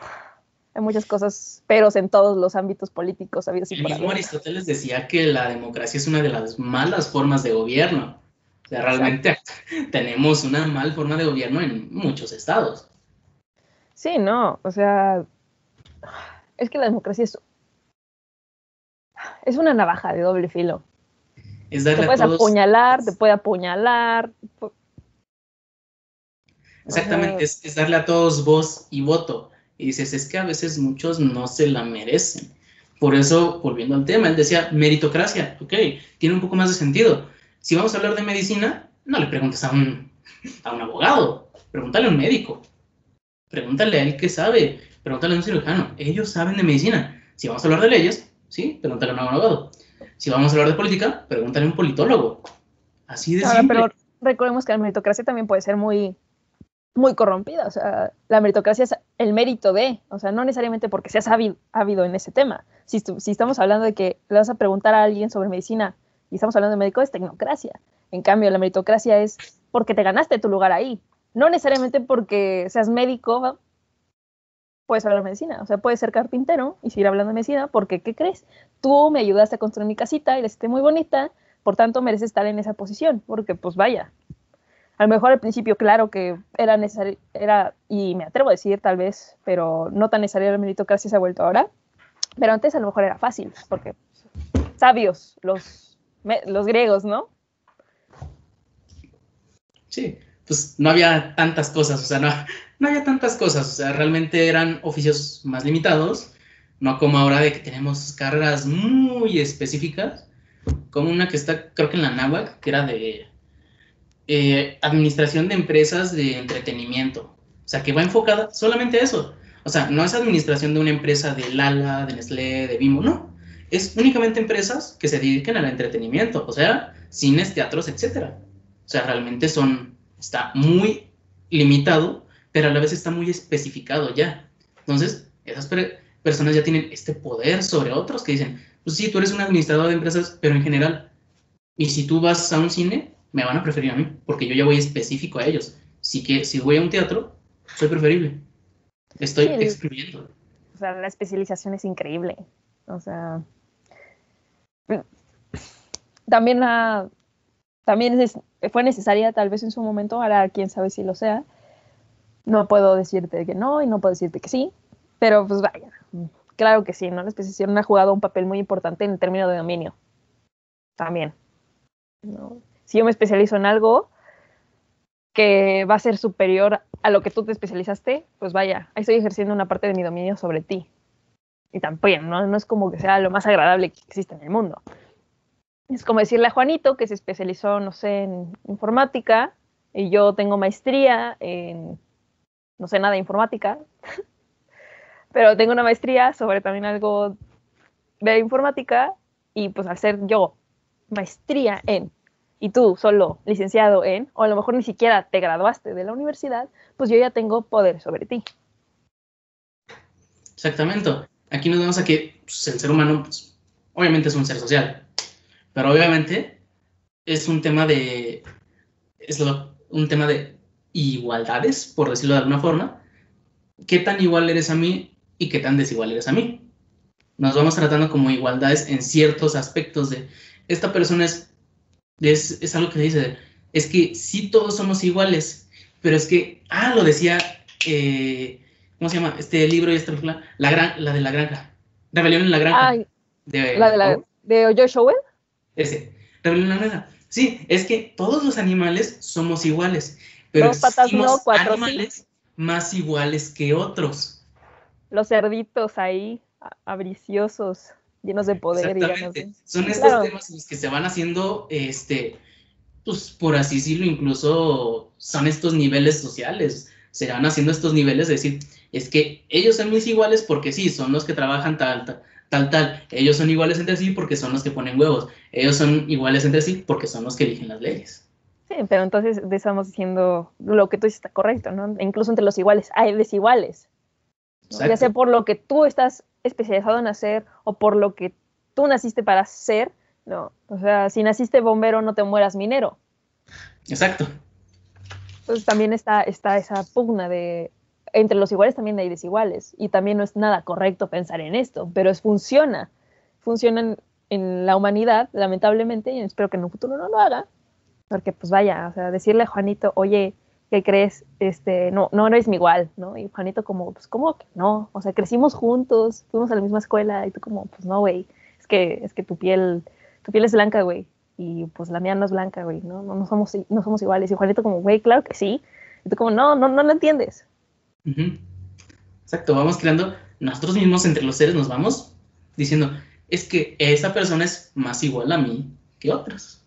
hay muchas cosas, peros en todos los ámbitos políticos habidos El mismo Aristóteles decía que la democracia es una de las malas formas de gobierno. O sea, realmente tenemos una mala forma de gobierno en muchos estados. Sí, no, o sea, es que la democracia es, es una navaja de doble filo. Es darle te puedes apuñalar, te puede apuñalar. Exactamente, es, darle a todos voz y voto. Y dices, es que a veces muchos no se la merecen. Por eso, volviendo al tema, él decía meritocracia. Ok, tiene un poco más de sentido. Si vamos a hablar de medicina, no le preguntes a un, a un abogado, pregúntale a un médico. Pregúntale a él que sabe, pregúntale a un cirujano. Ellos saben de medicina. Si vamos a hablar de leyes, sí, pregúntale a un abogado. Si vamos a hablar de política, pregúntale a un politólogo. Así de simple. Pero recordemos que la meritocracia también puede ser muy, muy corrompida. O sea, la meritocracia es el mérito de, o sea, no necesariamente porque seas ávido, ávido en ese tema. Si, si, estamos hablando de que le vas a preguntar a alguien sobre medicina y estamos hablando de médico, es tecnocracia. En cambio, la meritocracia es porque te ganaste tu lugar ahí no necesariamente porque seas médico puedes hablar medicina, o sea, puedes ser carpintero y seguir hablando de medicina porque, ¿qué crees? Tú me ayudaste a construir mi casita y la hiciste muy bonita, por tanto mereces estar en esa posición, porque pues vaya, a lo mejor al principio, claro que era necesario, era, y me atrevo a decir tal vez, pero no tan necesario la meritocracia se ha vuelto ahora, pero antes a lo mejor era fácil, porque sabios, los, los griegos, ¿no? Sí, pues no había tantas cosas, o sea, no, no había tantas cosas, o sea, realmente eran oficios más limitados, no como ahora de que tenemos carreras muy específicas, como una que está, creo que en la NAWAC, que era de eh, administración de empresas de entretenimiento, o sea, que va enfocada solamente a eso, o sea, no es administración de una empresa de Lala, de Nestlé, de Bimbo, no, es únicamente empresas que se dediquen al entretenimiento, o sea, cines, teatros, etcétera. O sea, realmente son está muy limitado, pero a la vez está muy especificado ya. Entonces, esas personas ya tienen este poder sobre otros que dicen, pues sí, tú eres un administrador de empresas, pero en general, y si tú vas a un cine, me van a preferir a mí, porque yo ya voy específico a ellos. Así que si voy a un teatro, soy preferible. Estoy excluyendo. O sea, la especialización es increíble. O sea, también la, también es, fue necesaria tal vez en su momento, ahora quién sabe si lo sea. No puedo decirte que no y no puedo decirte que sí, pero pues vaya, claro que sí, ¿no? La especialización ha jugado un papel muy importante en el término de dominio. También. Si yo me especializo en algo que va a ser superior a lo que tú te especializaste, pues vaya, ahí estoy ejerciendo una parte de mi dominio sobre ti. Y también, ¿no? No es como que sea lo más agradable que existe en el mundo. Es como decirle a Juanito que se especializó, no sé, en informática y yo tengo maestría en, no sé nada de informática, pero tengo una maestría sobre también algo de informática y pues al ser yo maestría en y tú solo licenciado en, o a lo mejor ni siquiera te graduaste de la universidad, pues yo ya tengo poder sobre ti. Exactamente. Aquí nos vemos a que pues, el ser humano, pues, obviamente es un ser social. Pero obviamente es un tema de, es un tema de igualdades, por decirlo de alguna forma. ¿Qué tan igual eres a mí y qué tan desigual eres a mí? Nos vamos tratando como igualdades en ciertos aspectos de, esta persona es, es, algo que se dice, es que sí todos somos iguales, pero es que, ah, lo decía, eh, ¿cómo se llama? Este libro y esta película, la, gran, la de la granja, Rebelión en la granja. de, la de, la, de Josh Owen. Ese, rebelión la granja. Sí, es que todos los animales somos iguales, pero Dos patas no, cuatro animales más iguales que otros. Los cerditos ahí, abriciosos, llenos de poder. Digamos, Son estos temas en los que se van haciendo, este, pues por así decirlo, incluso son estos niveles sociales. Se van haciendo estos niveles de decir, es que ellos son mis iguales porque sí, son los que trabajan tal, tal, tal. Ellos son iguales entre sí porque son los que ponen huevos. Ellos son iguales entre sí porque son los que eligen las leyes. Sí, pero entonces estamos diciendo lo que tú dices está correcto, ¿no? Incluso entre los iguales hay desiguales. Ya sea por lo que tú estás especializado en hacer o por lo que tú naciste para ser, ¿no? O sea, si naciste bombero, no te mueras minero. Exacto. Entonces también está, está esa pugna de entre los iguales también hay desiguales y también no es nada correcto pensar en esto, pero es funciona. Funciona en, la humanidad, lamentablemente, y espero que en un futuro no lo haga, porque pues vaya, o sea, decirle a Juanito, oye, ¿qué crees? Este, no, no eres mi igual, ¿no? Y Juanito como, pues, ¿cómo que no? O sea, crecimos juntos, fuimos a la misma escuela, y tú como, pues no, güey, es que, es que tu piel, tu piel es blanca, güey, y pues la mía no es blanca, güey, ¿no? No, no, somos, no somos iguales. Y Juanito como, güey, claro que sí. Y tú como, no, no, no lo entiendes. Exacto, vamos creando, nosotros mismos entre los seres nos vamos diciendo, es que esa persona es más igual a mí que otras.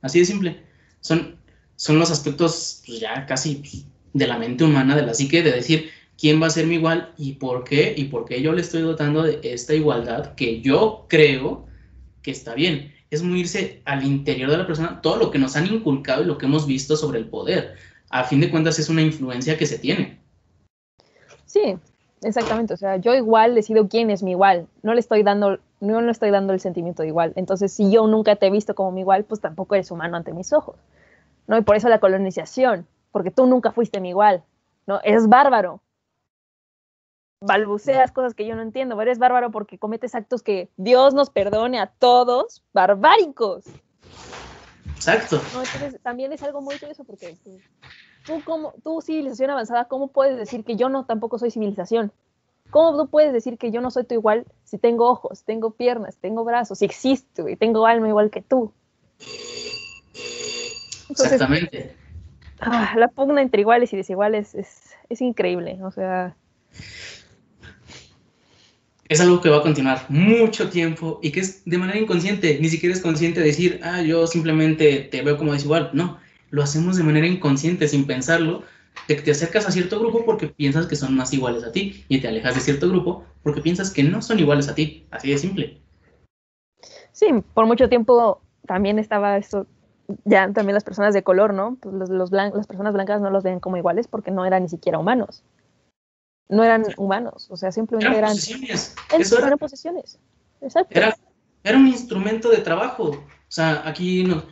Así de simple son, son los aspectos pues, ya casi pues, de la mente humana, de la psique, de decir quién va a ser mi igual y por qué, y por qué yo le estoy dotando de esta igualdad que yo creo que está bien. Es muy irse al interior de la persona, todo lo que nos han inculcado y lo que hemos visto sobre el poder. A fin de cuentas es una influencia que se tiene. Sí, exactamente. O sea, yo igual decido quién es mi igual. No le estoy dando, no le estoy dando el sentimiento de igual. Entonces, si yo nunca te he visto como mi igual, pues tampoco eres humano ante mis ojos. ¿no? Y por eso la colonización, porque tú nunca fuiste mi igual, ¿no? Eres bárbaro. Balbuceas cosas que yo no entiendo, eres bárbaro porque cometes actos que Dios nos perdone a todos, barbáricos. Exacto. también es algo muy curioso porque tú, como, tú civilización avanzada, ¿cómo puedes decir que yo no tampoco soy civilización? ¿Cómo tú puedes decir que yo no soy tu igual si tengo ojos, tengo piernas, tengo brazos, si existo y tengo alma igual que tú? Exactamente. Ah, la pugna entre iguales y desiguales es, increíble, o sea... Es algo que va a continuar mucho tiempo y que es de manera inconsciente, ni siquiera es consciente decir, ah, yo simplemente te veo como desigual. No, lo hacemos de manera inconsciente, sin pensarlo, de que te acercas a cierto grupo porque piensas que son más iguales a ti y te alejas de cierto grupo porque piensas que no son iguales a ti, así de simple. Sí, por mucho tiempo también estaba esto ya también las personas de color, ¿no? Pues los, los las personas blancas no los ven como iguales porque no eran ni siquiera humanos. No eran humanos, o sea, simplemente eran... Posesiones. Eso eran posesiones. Exacto. Era, era, un instrumento de trabajo. O sea, aquí no,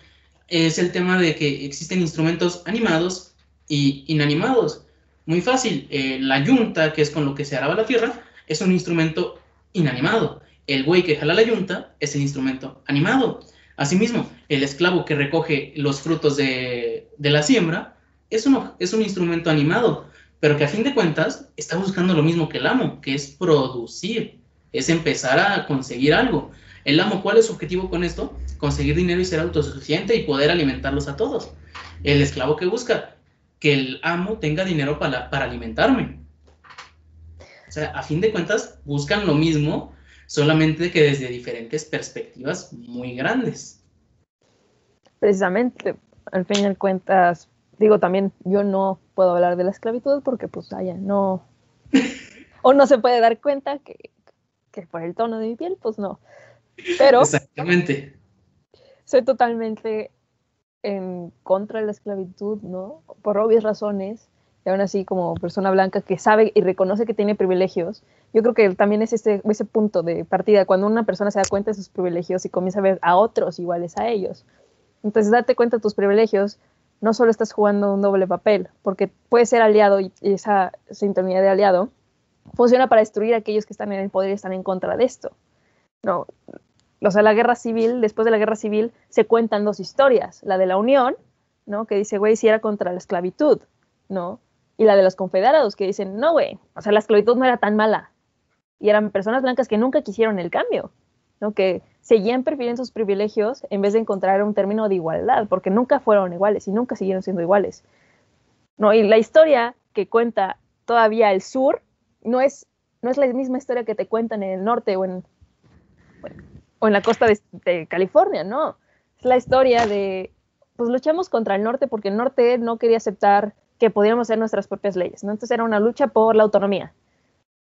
es el tema de que existen instrumentos animados y inanimados. Muy fácil. Eh, la yunta, que es con lo que se araba la tierra, es un instrumento inanimado. El güey que jala la yunta es el instrumento animado. Asimismo, el esclavo que recoge los frutos de, la siembra es, es un instrumento animado, pero que a fin de cuentas está buscando lo mismo que el amo, que es producir, es empezar a conseguir algo. El amo, ¿cuál es su objetivo con esto? Conseguir dinero y ser autosuficiente y poder alimentarlos a todos. El esclavo que busca que el amo tenga dinero para, para alimentarme. O sea, a fin de cuentas buscan lo mismo, solamente que desde diferentes perspectivas muy grandes. Precisamente, al fin y al cuentas, digo también, yo no puedo hablar de la esclavitud porque pues allá no, o no se puede dar cuenta que, que por el tono de mi piel, pues no. Pero... Exactamente. Soy totalmente en contra de la esclavitud, ¿no? Por obvias razones y aún así como persona blanca que sabe y reconoce que tiene privilegios, yo creo que también es ese, ese punto de partida, cuando una persona se da cuenta de sus privilegios y comienza a ver a otros iguales a ellos. Entonces, date cuenta de tus privilegios, no solo estás jugando un doble papel, porque puedes ser aliado y esa sintonía de aliado funciona para destruir a aquellos que están en el poder y están en contra de esto. No, o sea, la guerra civil, después de la guerra civil, se cuentan dos historias, la de la Unión, ¿no? Que dice, güey, si era contra la esclavitud, ¿no? y la de los confederados, que dicen, no, güey, o sea, la esclavitud no era tan mala. Y eran personas blancas que nunca quisieron el cambio, ¿no? que seguían prefiriendo sus privilegios en vez de encontrar un término de igualdad, porque nunca fueron iguales y nunca siguieron siendo iguales. ¿no? Y la historia que cuenta todavía el sur no es, no es la misma historia que te cuentan en el norte o en, o en la costa de, California, ¿no? Es la historia de, pues luchamos contra el norte porque el norte no quería aceptar que podíamos hacer nuestras propias leyes, ¿no? Entonces era una lucha por la autonomía.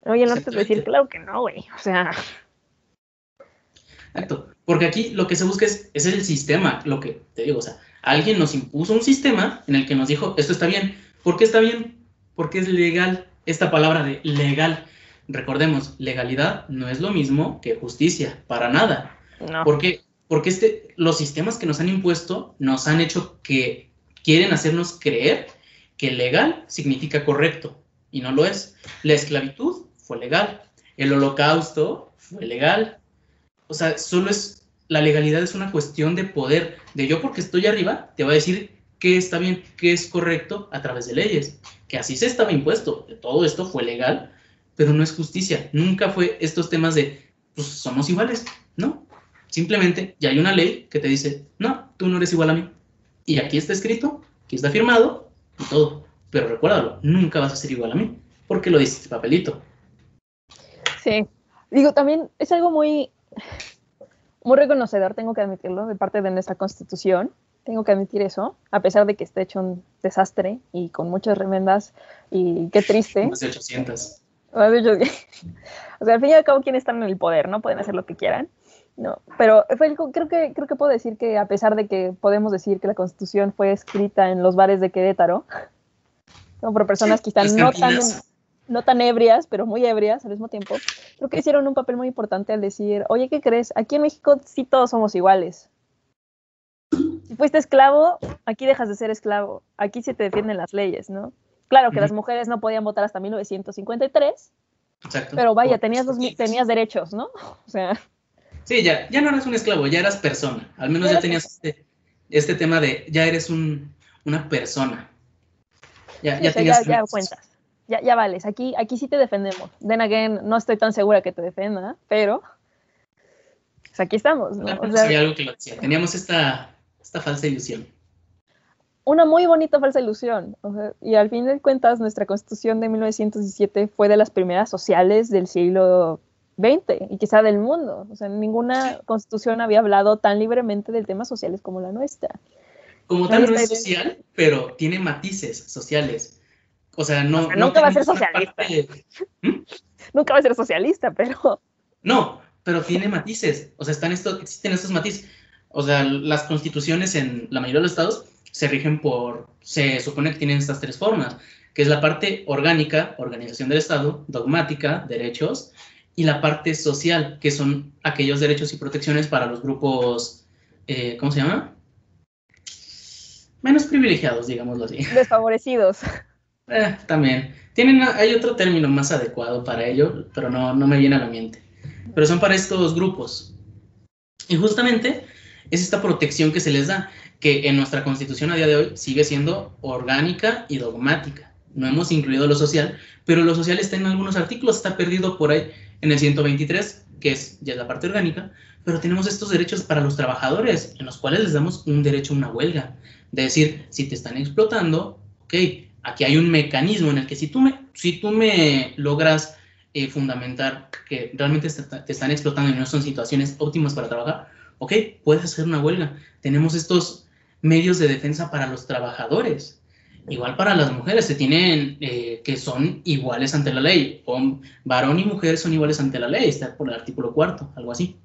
¿no? Y el norte decir, claro que no, güey, o sea... Exacto, porque aquí lo que se busca es, es el sistema, lo que te digo, o sea, Alguien nos impuso un sistema en el que nos dijo, esto está bien. ¿Por qué está bien? Porque es legal. Esta palabra de legal. Recordemos, legalidad no es lo mismo que justicia, para nada. No. ¿Por qué? Porque este, los sistemas que nos han impuesto nos han hecho que quieren hacernos creer que legal significa correcto y no lo es. La esclavitud fue legal, el holocausto fue legal. O sea, solo es, la legalidad es una cuestión de poder, de yo porque estoy arriba, te voy a decir qué está bien, qué es correcto a través de leyes, que así se estaba impuesto, todo esto fue legal, pero no es justicia, nunca fue estos temas de, pues somos iguales, ¿no? Simplemente ya hay una ley que te dice, no, tú no eres igual a mí. Y aquí está escrito, aquí está firmado y todo. Pero recuérdalo, nunca vas a ser igual a mí, porque lo dice este papelito. Sí. Digo, también es algo muy, muy reconocedor, tengo que admitirlo, de parte de nuestra constitución. Tengo que admitir eso, a pesar de que esté hecho un desastre y con muchas remendas y qué triste. Más de 800. o sea, al fin y al cabo, ¿quiénes están en el poder? ¿No? Pueden hacer lo que quieran. No, pero fue creo, que, creo que puedo decir que a pesar de que podemos decir que la constitución fue escrita en los bares de Querétaro, por personas que están no tan, no tan ebrias, pero muy ebrias al mismo tiempo, creo que hicieron un papel muy importante al decir, oye, ¿qué crees? Aquí en México sí todos somos iguales. Si fuiste esclavo, aquí dejas de ser esclavo. Aquí se te defienden las leyes, ¿no? Claro que las mujeres no podían votar hasta 1953, Exacto. pero vaya, tenías, tenías derechos, ¿no? O sea... Sí, ya, ya no eras un esclavo, ya eras persona. Al menos ya tenías este, este, tema de ya eres un, una persona. Ya, ya, tenías ya, cuentas. Ya, ya vales. Aquí, aquí sí te defendemos. Then again, no estoy tan segura que te defenda, pero pues aquí estamos. ¿no? o sea, algo que lo decía. Teníamos esta, esta falsa ilusión. Una muy bonita falsa ilusión. O sea, y al fin de cuentas, nuestra constitución de 1917 fue de las primeras sociales del siglo 20 y quizá del mundo. O sea, ninguna constitución había hablado tan libremente del temas sociales como la nuestra. Como tal no es social, pero tiene matices sociales. O sea, no... nunca va a ser socialista. ¿Mm? Nunca va a ser socialista, pero... No, pero tiene matices. O sea, están estos, existen estos matices. O sea, las constituciones en la mayoría de los estados se rigen por, se supone que tienen estas tres formas, que es la parte orgánica, organización del Estado, dogmática, derechos, y la parte social, que son aquellos derechos y protecciones para los grupos, eh, ¿cómo se llama? Menos privilegiados, digámoslo así. Desfavorecidos. Eh, también. Tienen, hay otro término más adecuado para ello, pero no, no me viene a la mente. Pero son para estos grupos. Y justamente es esta protección que se les da, que en nuestra constitución a día de hoy sigue siendo orgánica y dogmática. No hemos incluido lo social, pero lo social está en algunos artículos, está perdido por ahí en el 123, que es ya la parte orgánica, pero tenemos estos derechos para los trabajadores, en los cuales les damos un derecho a una huelga. De decir, si te están explotando, ok, aquí hay un mecanismo en el que si tú me, si tú me logras eh, fundamentar que realmente te, están explotando y no son situaciones óptimas para trabajar, ok, puedes hacer una huelga. Tenemos estos medios de defensa para los trabajadores. Igual para las mujeres, se tienen eh, que son iguales ante la ley. Varón y mujer son iguales ante la ley, está por el artículo cuarto, algo así.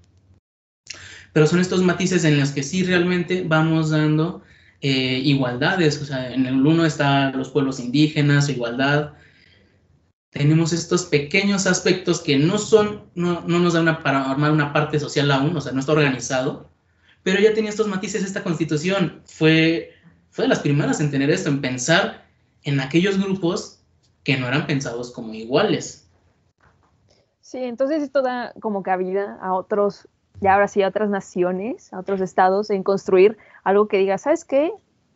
Pero son estos matices en los que sí realmente vamos dando eh, igualdades. O sea, en el uno está los pueblos indígenas, igualdad. Tenemos estos pequeños aspectos que no son, no, no nos dan una, para armar una parte social aún, o sea, no está organizado, pero ya tenía estos matices esta constitución. Fue fue de las primeras en tener esto, en pensar en aquellos grupos que no eran pensados como iguales. Sí, entonces esto da como cabida a otros, ya ahora sí, a otras naciones, a otros estados, en construir algo que diga, ¿sabes qué?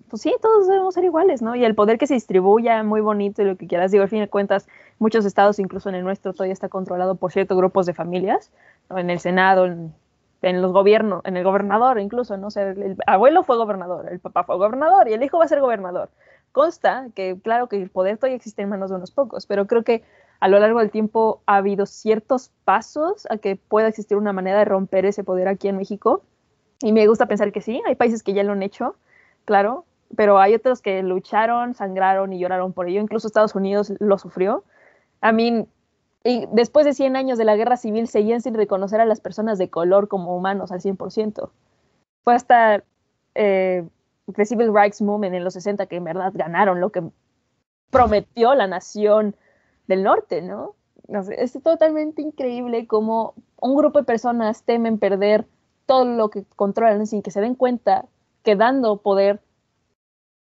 Pues sí, todos debemos ser iguales, ¿no? Y el poder que se distribuya muy bonito y lo que quieras. Digo, al fin de cuentas, muchos estados, incluso en el nuestro, todavía está controlado por ciertos grupos de familias, en el Senado, en en los gobiernos, en el gobernador incluso, ¿no? O el abuelo fue gobernador, el papá fue gobernador y el hijo va a ser gobernador. Consta que, claro, que el poder todavía existe en manos de unos pocos, pero creo que a lo largo del tiempo ha habido ciertos pasos a que pueda existir una manera de romper ese poder aquí en México. Y me gusta pensar que sí, hay países que ya lo han hecho, claro, pero hay otros que lucharon, sangraron y lloraron por ello. Incluso Estados Unidos lo sufrió. A mí, y después de 100 años de la guerra civil seguían sin reconocer a las personas de color como humanos al 100%. Fue hasta eh, The Civil Rights Movement en los 60 que en verdad ganaron lo que prometió la nación del norte, ¿no? es totalmente increíble cómo un grupo de personas temen perder todo lo que controlan sin que se den cuenta que dando poder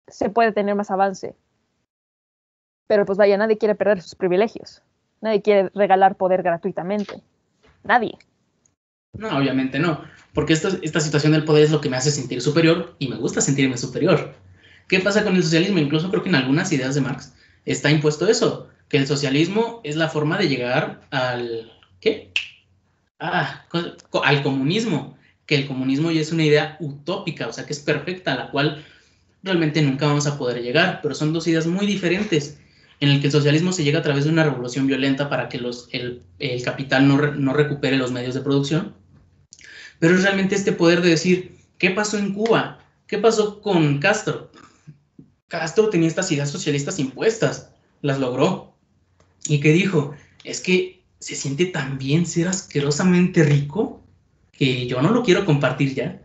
se puede tener más avance. Pero pues vaya, nadie quiere perder sus privilegios. Nadie quiere regalar poder gratuitamente. Nadie. No, obviamente no. Porque esta, esta situación del poder es lo que me hace sentir superior y me gusta sentirme superior. ¿Qué pasa con el socialismo? Incluso creo que en algunas ideas de Marx está impuesto eso, que el socialismo es la forma de llegar al... ¿Qué? Ah, al comunismo, que el comunismo ya es una idea utópica, o sea, que es perfecta, a la cual realmente nunca vamos a poder llegar, pero son dos ideas muy diferentes, en el que el socialismo se llega a través de una revolución violenta para que el capital no, no recupere los medios de producción, pero es realmente este poder de decir, ¿qué pasó en Cuba? ¿Qué pasó con Castro? Castro tenía estas ideas socialistas impuestas, las logró. ¿Y qué dijo? Es que se siente tan bien ser asquerosamente rico que yo no lo quiero compartir ya.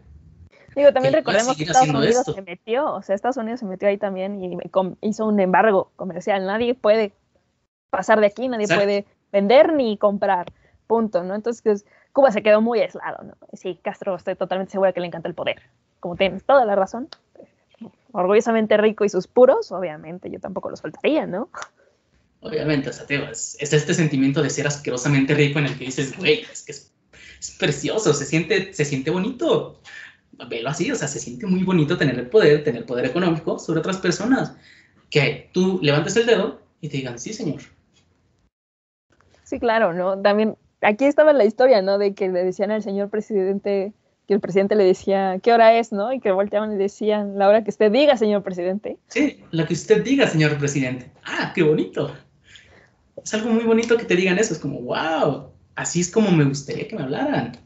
Digo, también recordemos que Estados Unidos se metió, o sea, Estados Unidos se metió ahí también y hizo un embargo comercial. Nadie puede pasar de aquí, nadie puede vender ni comprar, punto, ¿no? Entonces, pues, Cuba se quedó muy aislado, ¿no? Sí, Castro, estoy totalmente segura que le encanta el poder. Como tienes toda la razón, orgullosamente rico y sus puros, obviamente yo tampoco los faltaría, ¿no? Obviamente, o sea, es, este sentimiento de ser asquerosamente rico en el que dices, güey, es que es, precioso, se siente, se siente bonito. Velo así, o sea, se siente muy bonito tener el poder, tener poder económico sobre otras personas. Que tú levantes el dedo y te digan, sí, señor. Sí, claro, ¿no? También aquí estaba la historia, ¿no? De que le decían al señor presidente, que el presidente le decía, ¿qué hora es, no? Y que volteaban y decían, la hora que usted diga, señor presidente. Sí, la que usted diga, señor presidente. Ah, qué bonito. Es algo muy bonito que te digan eso, es como, wow, así es como me gustaría que me hablaran.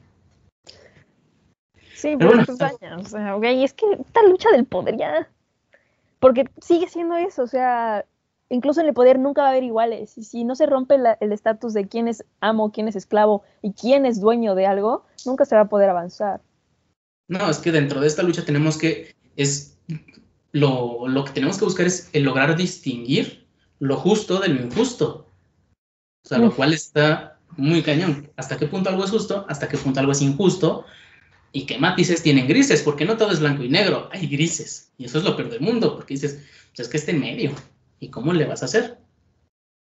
Sí, pero bueno, años, o sea, okay, es que esta lucha del poder ya, porque sigue siendo eso, o sea, incluso en el poder nunca va a haber iguales. Y si no se rompe el estatus de quién es amo, quién es esclavo y quién es dueño de algo, nunca se va a poder avanzar. No, es que dentro de esta lucha tenemos que, es, lo, lo que tenemos que buscar es el lograr distinguir lo justo de lo injusto. O sea, lo cual está muy cañón. ¿Hasta qué punto algo es justo? ¿Hasta qué punto algo es injusto? ¿Y qué matices tienen grises? Porque no todo es blanco y negro, hay grises. Y eso es lo peor del mundo, porque dices, pues es que este medio. ¿Y cómo le vas a hacer?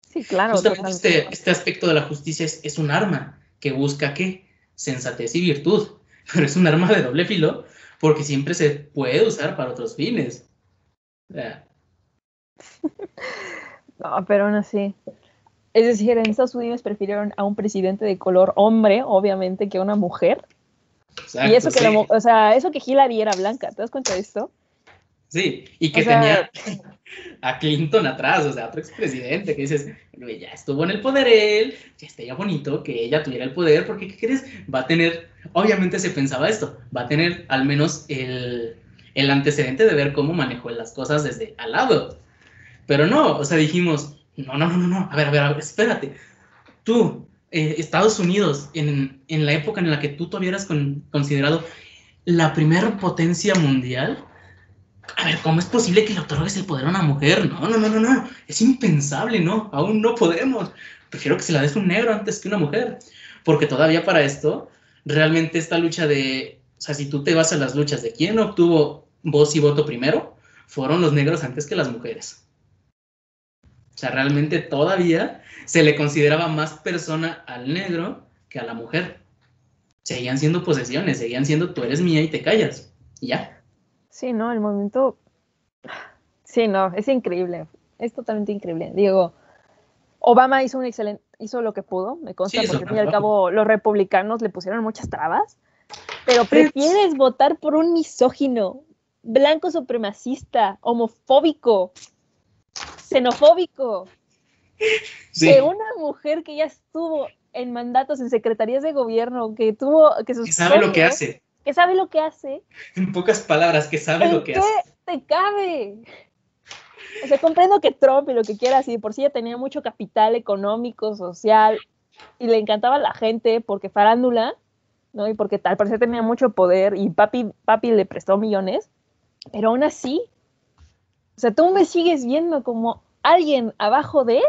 Sí, claro. Justamente este, este, aspecto de la justicia es, un arma que busca qué? Sensatez y virtud. Pero es un arma de doble filo porque siempre se puede usar para otros fines. no, pero aún así. Es decir, en Estados Unidos prefirieron a un presidente de color hombre, obviamente, que a una mujer. Y eso que, o sea, eso que Hillary era blanca, ¿te das cuenta de esto? Sí, y que tenía a Clinton atrás, o sea, otro expresidente que dices, ya estuvo en el poder él, ya estaría bonito que ella tuviera el poder, porque ¿qué crees? Va a tener, obviamente se pensaba esto, va a tener al menos el, el antecedente de ver cómo manejó las cosas desde al lado. Pero no, o sea, dijimos, no, no, no, no, no, a ver, a ver, a ver espérate. Tú, eh, Estados Unidos, en, en, la época en la que tú todavía eras considerado la primera potencia mundial, a ver, ¿cómo es posible que le otorgues el poder a una mujer? No, no, no, no, no. Es impensable, ¿no? Aún no podemos. Prefiero que se la des un negro antes que una mujer. Porque todavía para esto, realmente esta lucha de. O sea, si tú te vas a las luchas de quién obtuvo voz y voto primero, fueron los negros antes que las mujeres. O sea, realmente todavía se le consideraba más persona al negro que a la mujer. Seguían siendo posesiones, seguían siendo tú eres mía y te callas. Y ya. Sí, no, el movimiento. Sí, no, es increíble. Es totalmente increíble. Digo, Obama hizo un excelente, hizo lo que pudo, me consta, porque al fin y al cabo los republicanos le pusieron muchas trabas. Pero prefieres votar por un misógino, blanco supremacista, homofóbico, xenofóbico, que una mujer que ya estuvo en mandatos en secretarías de gobierno, que tuvo que sus sabe lo que hace que sabe lo que hace. En pocas palabras, que sabe lo que qué hace. te cabe? O sea, comprendo que Trump y lo que quieras, y por sí ya tenía mucho capital económico, social, y le encantaba a la gente porque farándula, ¿no? Y porque tal parecer tenía mucho poder y papi, papi le prestó millones. Pero aún así, o sea, tú me sigues viendo como alguien abajo de,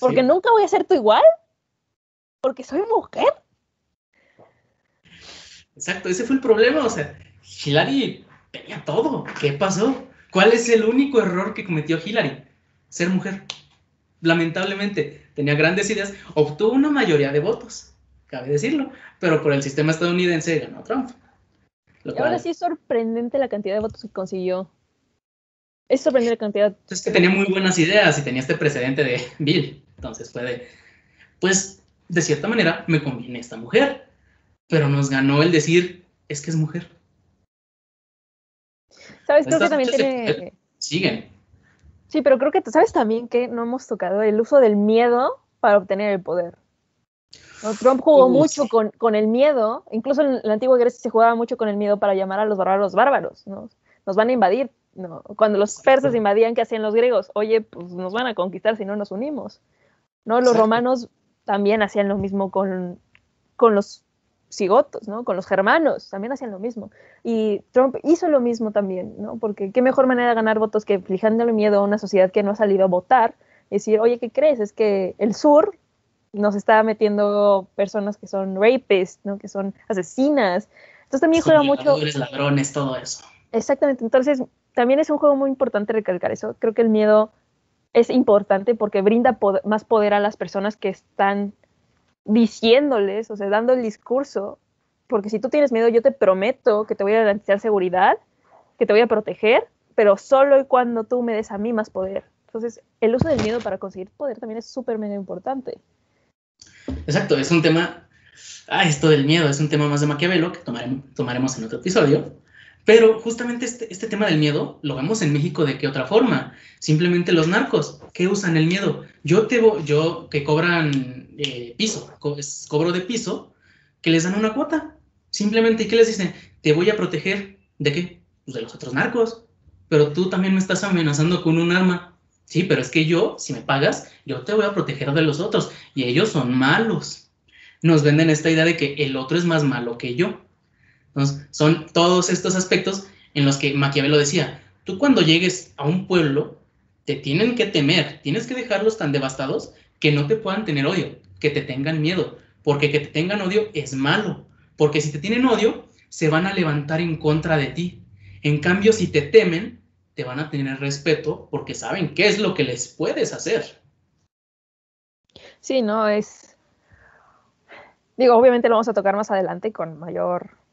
porque Sí. nunca voy a ser tú igual, porque soy mujer. Exacto, ese fue el problema. O sea, Hillary tenía todo. ¿Qué pasó? ¿Cuál es el único error que cometió Hillary? Ser mujer. Lamentablemente, tenía grandes ideas, obtuvo una mayoría de votos, cabe decirlo, pero por el sistema estadounidense ganó Trump. Y ahora cual- sí es sorprendente la cantidad de votos que consiguió. Es sorprendente la cantidad. Es que tenía muy buenas ideas y tenía este precedente de Bill. Entonces puede, pues, de cierta manera me conviene esta mujer. Pero nos ganó el decir, es que es mujer. ¿Sabes? Creo que también de tiene. siguen. Sí, pero creo que, ¿sabes también que no hemos tocado el uso del miedo para obtener el poder? ¿No? Trump jugó Uh, mucho sí. con, con el miedo, incluso en la antigua Grecia se jugaba mucho con el miedo para llamar a los bárbaros bárbaros, ¿no? Nos van a invadir, ¿no? Cuando los persas invadían, ¿qué hacían los griegos? Oye, pues nos van a conquistar si no nos unimos, ¿no? Los Exacto. romanos también hacían lo mismo con, con los cigotos, ¿no? Con los germanos, también hacían lo mismo. Y Trump hizo lo mismo también, ¿no? Porque qué mejor manera de ganar votos que fijándole miedo a una sociedad que no ha salido a votar, y decir, oye, ¿qué crees? Es que el sur nos está metiendo personas que son rapists, ¿no? Que son asesinas. Entonces también juega mucho, ladrones, todo eso. exactamente, entonces también es un juego muy importante recalcar eso. Creo que el miedo es importante porque brinda más poder a las personas que están diciéndoles, o sea, dando el discurso, porque si tú tienes miedo, yo te prometo que te voy a garantizar seguridad, que te voy a proteger, pero solo y cuando tú me des a mí más poder. Entonces, el uso del miedo para conseguir poder también es súper mega importante. Exacto, es un tema. Ah, esto del miedo es un tema más de Maquiavelo que tomaremos en otro episodio. Pero justamente este, este tema del miedo lo vemos en México de qué otra forma. Simplemente los narcos que usan el miedo. Yo te vo- yo que cobran eh, piso, cobro de piso, que les dan una cuota. Simplemente, ¿y qué les dicen? Te voy a proteger de qué? Pues de los otros narcos. Pero tú también me estás amenazando con un arma. Sí, pero es que yo, si me pagas, yo te voy a proteger de los otros y ellos son malos. Nos venden esta idea de que el otro es más malo que yo. Entonces, son todos estos aspectos en los que Maquiavelo decía, tú cuando llegues a un pueblo, te tienen que temer, tienes que dejarlos tan devastados que no te puedan tener odio, que te tengan miedo, porque que te tengan odio es malo, porque si te tienen odio, se van a levantar en contra de ti. En cambio, si te temen, te van a tener respeto porque saben qué es lo que les puedes hacer. Sí, no, es... Digo, obviamente lo vamos a tocar más adelante con mayor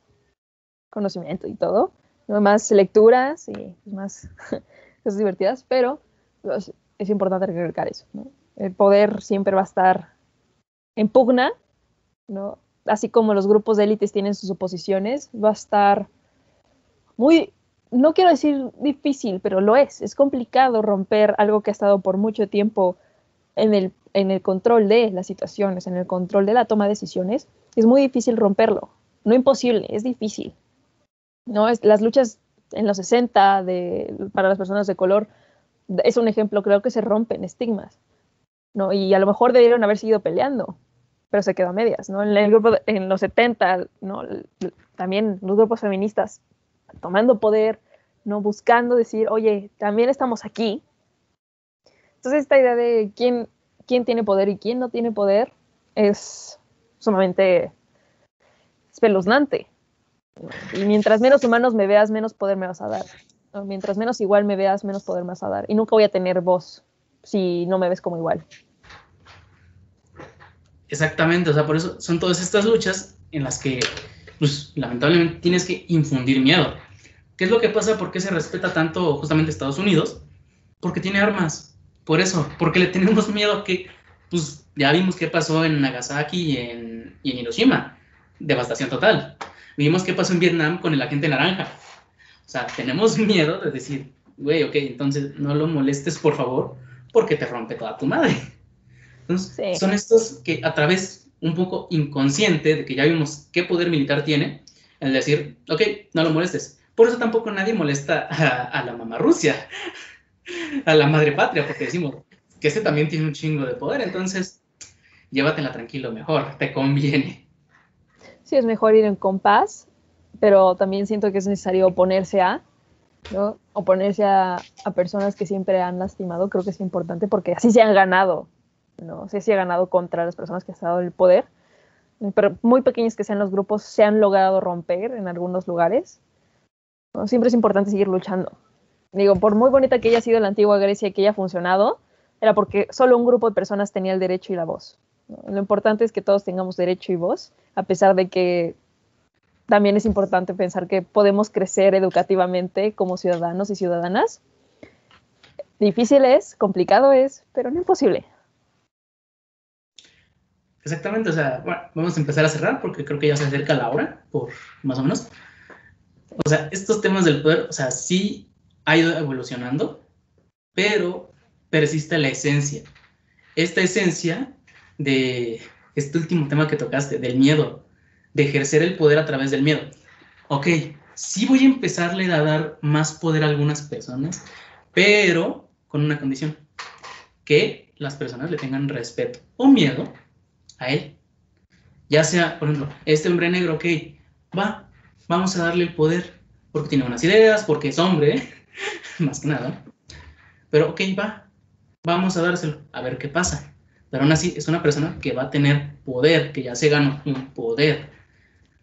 conocimiento y todo, ¿no? más lecturas y pues, más cosas divertidas, pero pues, es importante recalcar eso. El poder siempre va a estar en pugna, ¿no? Así como los grupos de élites tienen sus oposiciones, va a estar muy, no quiero decir difícil, pero lo es. Es complicado romper algo que ha estado por mucho tiempo en el, en el control de las situaciones, en el control de la toma de decisiones. Es muy difícil romperlo. No imposible, es difícil. ¿No? Es, las luchas en los 60 de, para las personas de color es un ejemplo, creo que se rompen estigmas. ¿no? Y a lo mejor debieron haber seguido peleando, pero se quedó a medias. ¿no? En, el grupo, en los 70, ¿no? también los grupos feministas tomando poder, ¿no? buscando decir, oye, también estamos aquí. Entonces esta idea de quién, quién tiene poder y quién no tiene poder es sumamente espeluznante. Y mientras menos humanos me veas, menos poder me vas a dar. Mientras menos igual me veas, menos poder me vas a dar. Y nunca voy a tener voz si no me ves como igual. Exactamente, o sea, por eso son todas estas luchas en las que, pues, lamentablemente tienes que infundir miedo. ¿Qué es lo que pasa? ¿Por qué se respeta tanto justamente Estados Unidos? Porque tiene armas. Por eso, porque le tenemos miedo que, pues, ya vimos qué pasó en Nagasaki y en Hiroshima. Devastación total. Vimos qué pasó en Vietnam con el agente naranja. O sea, tenemos miedo de decir, güey, ok, entonces no lo molestes, por favor, porque te rompe toda tu madre. Entonces, Sí. son estos que a través un poco inconsciente de que ya vimos qué poder militar tiene, el decir, ok, no lo molestes. Por eso tampoco nadie molesta a, a la mamá Rusia, a la madre patria, porque decimos que este también tiene un chingo de poder, entonces llévatela tranquilo mejor, te conviene. Sí, es mejor ir en compás, pero también siento que es necesario oponerse a, ¿no? Oponerse a, a, personas que siempre han lastimado, creo que es importante porque así se han ganado, ¿no? Así se ha ganado contra las personas que han estado en el poder. Pero muy pequeños que sean los grupos, se han logrado romper en algunos lugares. ¿no? Siempre es importante seguir luchando. Digo, por muy bonita que haya sido la antigua Grecia y que haya funcionado, era porque solo un grupo de personas tenía el derecho y la voz. Lo importante es que todos tengamos derecho y voz, a pesar de que también es importante pensar que podemos crecer educativamente como ciudadanos y ciudadanas. Difícil es, complicado es, pero no imposible. Exactamente, o sea, bueno, vamos a empezar a cerrar porque creo que ya se acerca la hora, por más o menos. O sea, estos temas del poder, o sea, sí ha ido evolucionando, pero persiste la esencia. Esta esencia de este último tema que tocaste, del miedo, de ejercer el poder a través del miedo. Ok, sí voy a empezarle a dar más poder a algunas personas, pero con una condición, que las personas le tengan respeto o miedo a él. Ya sea, por ejemplo, este hombre negro, ok, va, vamos a darle el poder, porque tiene unas ideas, porque es hombre, más que nada. Pero ok, va, vamos a dárselo, a ver qué pasa. Pero aún así es una persona que va a tener poder, que ya se ganó un poder.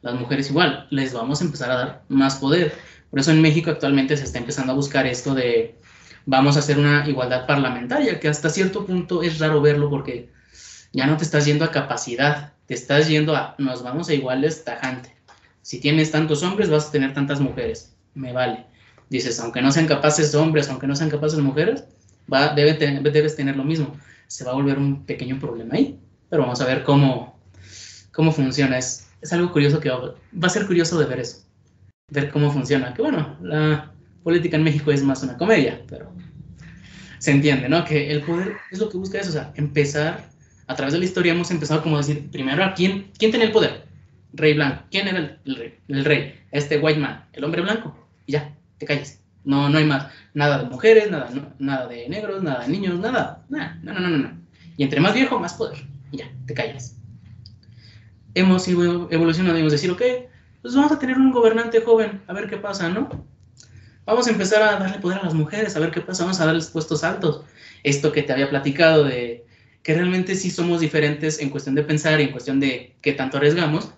Las mujeres igual, les vamos a empezar a dar más poder. Por eso en México actualmente se está empezando a buscar esto de vamos a hacer una igualdad parlamentaria, que hasta cierto punto es raro verlo porque ya no te estás yendo a capacidad, te estás yendo a nos vamos a iguales tajante. Si tienes tantos hombres, vas a tener tantas mujeres. Me vale. Dices, aunque no sean capaces hombres, aunque no sean capaces mujeres, va, debe debes tener lo mismo. Se va a volver un pequeño problema ahí, pero vamos a ver cómo, cómo funciona. Es, es algo curioso que va, a ser curioso de ver eso, ver cómo funciona. Que bueno, la política en México es más una comedia, pero se entiende, ¿no? Que el poder es lo que busca eso, o sea, empezar a través de la historia hemos empezado como decir, primero, ¿a quién, quién tenía el poder? Rey blanco. ¿Quién era el, rey? El rey, este white man, el hombre blanco. Y ya, te calles. No, no hay más. Nada de mujeres, nada, nada de negros, nada de niños, nada. Nada, no, no, no, no. Y entre más viejo, más poder. Y ya, te calles. Hemos evolucionado y hemos decir, ok, pues vamos a tener un gobernante joven, a ver qué pasa, ¿no? Vamos a empezar a darle poder a las mujeres, a ver qué pasa, vamos a darles puestos altos. Esto que te había platicado de que realmente sí somos diferentes en cuestión de pensar y en cuestión de qué tanto arriesgamos,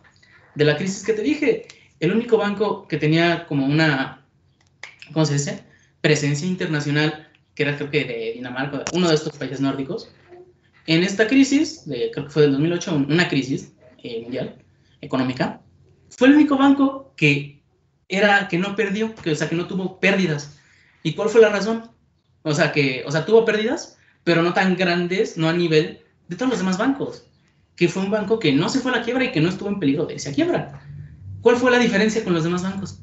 de la crisis que te dije. El único banco que tenía como una, ¿cómo se dice? Presencia internacional, que era creo que de Dinamarca, uno de estos países nórdicos, en esta crisis, de, creo que fue del 2008, una crisis eh, mundial económica, fue el único banco que era que no perdió, que, o sea, que no tuvo pérdidas. ¿Y cuál fue la razón? O sea, que, o sea, tuvo pérdidas, pero no tan grandes, no a nivel de todos los demás bancos, que fue un banco que no se fue a la quiebra y que no estuvo en peligro de irse a quiebra. ¿Cuál fue la diferencia con los demás bancos?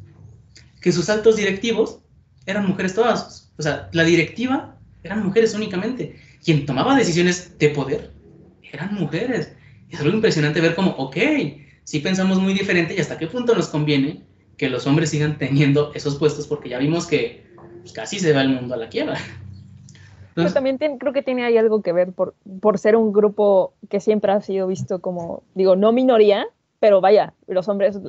Que sus altos directivos eran mujeres todas, o sea, la directiva eran mujeres únicamente. Quien tomaba decisiones de poder eran mujeres. Es algo impresionante ver como, ok, sí pensamos muy diferente y hasta qué punto nos conviene que los hombres sigan teniendo esos puestos porque ya vimos que pues, casi se va el mundo a la quiebra. Pero también creo que tiene ahí algo que ver por, por ser un grupo que siempre ha sido visto como, digo, no minoría, pero vaya, los hombres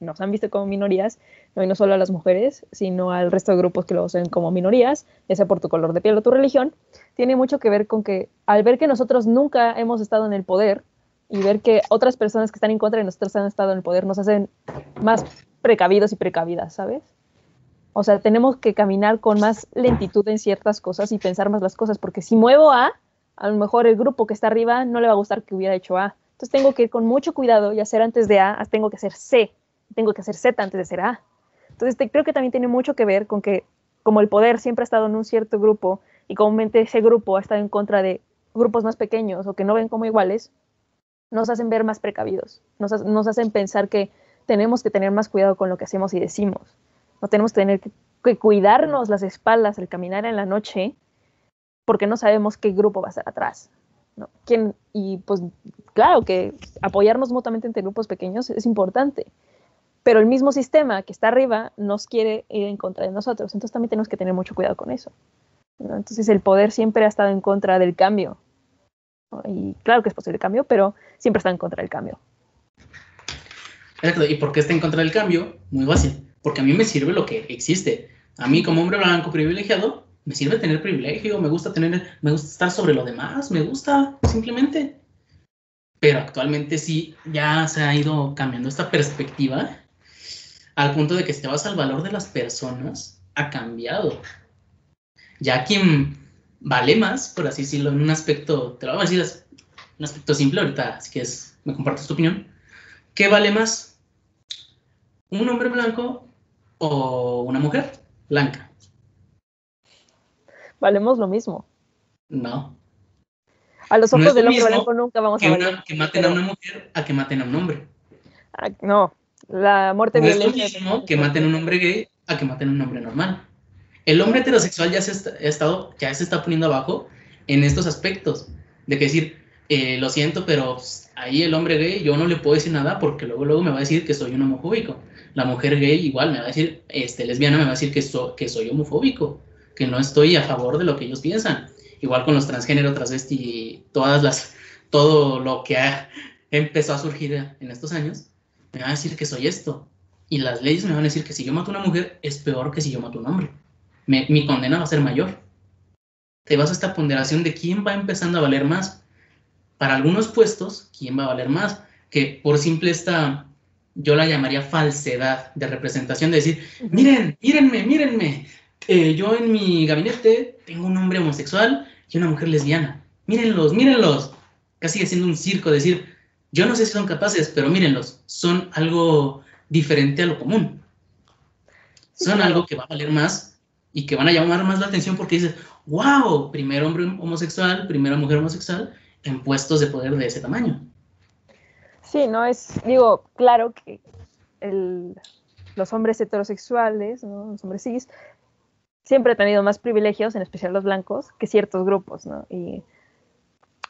nos han visto como minorías, no, y no solo a las mujeres, sino al resto de grupos que lo ven como minorías, ya sea por tu color de piel o tu religión, tiene mucho que ver con que al ver que nosotros nunca hemos estado en el poder y ver que otras personas que están en contra de nosotros han estado en el poder, nos hacen más precavidos y precavidas, ¿sabes? O sea, tenemos que caminar con más lentitud en ciertas cosas y pensar más las cosas, porque si muevo A, a lo mejor el grupo que está arriba no le va a gustar que hubiera hecho A. Entonces tengo que ir con mucho cuidado y hacer antes de A, tengo que hacer C, tengo que hacer Z antes de ser A. Entonces creo que también tiene mucho que ver con que como el poder siempre ha estado en un cierto grupo y comúnmente ese grupo ha estado en contra de grupos más pequeños o que no ven como iguales, nos hacen ver más precavidos, nos, hacen pensar que tenemos que tener más cuidado con lo que hacemos y decimos no tenemos que tener que, cuidarnos las espaldas al caminar en la noche porque no sabemos qué grupo va a estar atrás. ¿No? ¿Quién? Y pues claro que apoyarnos mutuamente entre grupos pequeños es importante, pero el mismo sistema que está arriba nos quiere ir en contra de nosotros, entonces también tenemos que tener mucho cuidado con eso. Entonces el poder siempre ha estado en contra del cambio. Y claro que es posible el cambio, pero siempre está en contra del cambio. ¿Y por qué está en contra del cambio? Muy fácil porque a mí me sirve lo que existe. A mí como hombre blanco privilegiado, me sirve tener privilegio, me gusta tener, me gusta estar sobre lo demás, me gusta simplemente. Pero actualmente sí, ya se ha ido cambiando esta perspectiva al punto de que si te vas al valor de las personas, ha cambiado. Ya quien vale más, por así decirlo, en un aspecto, te lo voy a decir, un aspecto simple ahorita, así que es, me compartes tu opinión. ¿Qué vale más? ¿Un hombre blanco o una mujer blanca? Valemos lo mismo. No. A los ojos del hombre blanco nunca vamos a valer. que maten a una mujer a que maten a un hombre. Ah, no, la muerte no es lo mismo que maten a un hombre gay a que maten a un hombre normal. El hombre heterosexual ya se, está, estado, ya se está poniendo abajo en estos aspectos. De que decir, eh, lo siento, pero pues, ahí el hombre gay yo no le puedo decir nada porque luego, luego me va a decir que soy un homofóbico. La mujer gay igual me va a decir, este, lesbiana me va a decir que, que soy homofóbico, que no estoy a favor de lo que ellos piensan. Igual con los transgénero, transvesti, todas las, todo lo que ha, empezó a surgir en estos años, me va a decir que soy esto. Y las leyes me van a decir que si yo mato a una mujer es peor que si yo mato a un hombre. mi condena va a ser mayor. Te vas a esta ponderación de quién va empezando a valer más. Para algunos puestos, quién va a valer más. Que por simple esta, yo la llamaría falsedad de representación, de decir, miren, mírenme, mírenme. Eh, yo en mi gabinete tengo un hombre homosexual y una mujer lesbiana. Mírenlos, mírenlos. Casi siendo un circo, decir, yo no sé si son capaces, pero mírenlos, son algo diferente a lo común. Son algo que va a valer más y que van a llamar más la atención porque dices, wow, primer hombre homosexual, primera mujer homosexual en puestos de poder de ese tamaño. Sí, no es, digo, claro que los hombres heterosexuales, los hombres cis, siempre han tenido más privilegios, en especial los blancos, que ciertos grupos, ¿no? Y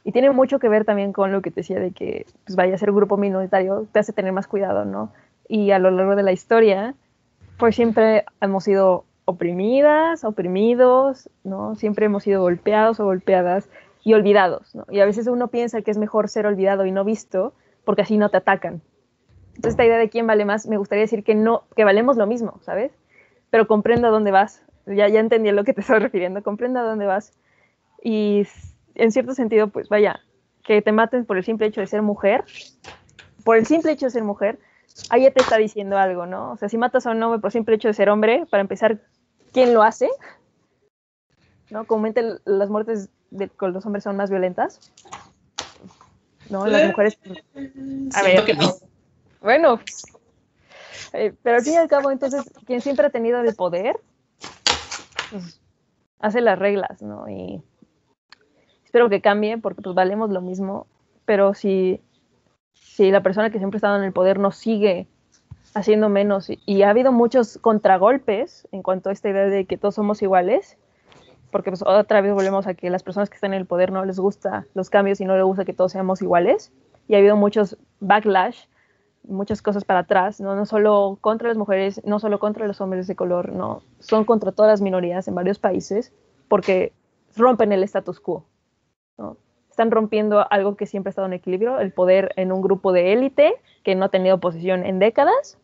y tiene mucho que ver también con lo que te decía de que pues, vaya a ser grupo minoritario, te hace tener más cuidado, ¿no? Y a lo largo de la historia, pues siempre hemos sido oprimidas, oprimidos, ¿no? Siempre hemos sido golpeados o golpeadas y olvidados, ¿no? Y a veces uno piensa que es mejor ser olvidado y no visto porque así no te atacan. Entonces, esta idea de quién vale más, me gustaría decir que no, que valemos lo mismo, ¿sabes? Pero comprendo a dónde vas. Ya, ya entendí a lo que te estás refiriendo, comprendo a dónde vas. Y en cierto sentido, pues vaya, que te maten por el simple hecho de ser mujer, por el simple hecho de ser mujer, ahí ya te está diciendo algo, ¿no? O sea, si matas a un hombre por el simple hecho de ser hombre, para empezar, ¿quién lo hace? ¿No? Comúnmente las muertes de, con los hombres son más violentas. ¿No? Las mujeres. A ver. Que no. Bueno. Eh, pero al fin y al cabo, entonces, quien siempre ha tenido el poder, pues, hace las reglas, ¿no? Y espero que cambie porque pues valemos lo mismo, pero si, si la persona que siempre ha estado en el poder nos sigue haciendo menos y, ha habido muchos contragolpes en cuanto a esta idea de que todos somos iguales, porque pues otra vez volvemos a que las personas que están en el poder no les gusta los cambios y no les gusta que todos seamos iguales, y ha habido muchos backlash, muchas cosas para atrás, ¿no? no solo contra las mujeres, no solo contra los hombres de color, no, son contra todas las minorías en varios países, porque rompen el status quo. Están rompiendo algo que siempre ha estado en equilibrio, el poder en un grupo de élite que no ha tenido oposición en décadas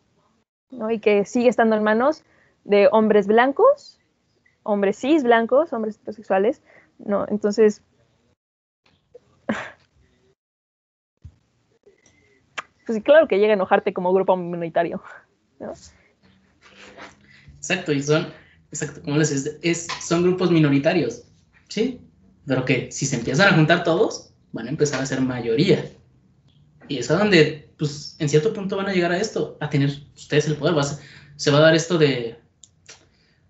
y que sigue estando en manos de hombres blancos, hombres cis blancos, hombres heterosexuales. ¿no? Entonces, pues claro que llega a enojarte como grupo minoritario. Exacto, y son, exacto, como les es, son grupos minoritarios, ¿sí? pero que si se empiezan a juntar todos, van a empezar a ser mayoría. Y es a donde, pues, en cierto punto van a llegar a esto, a tener ustedes el poder. se va a dar esto de,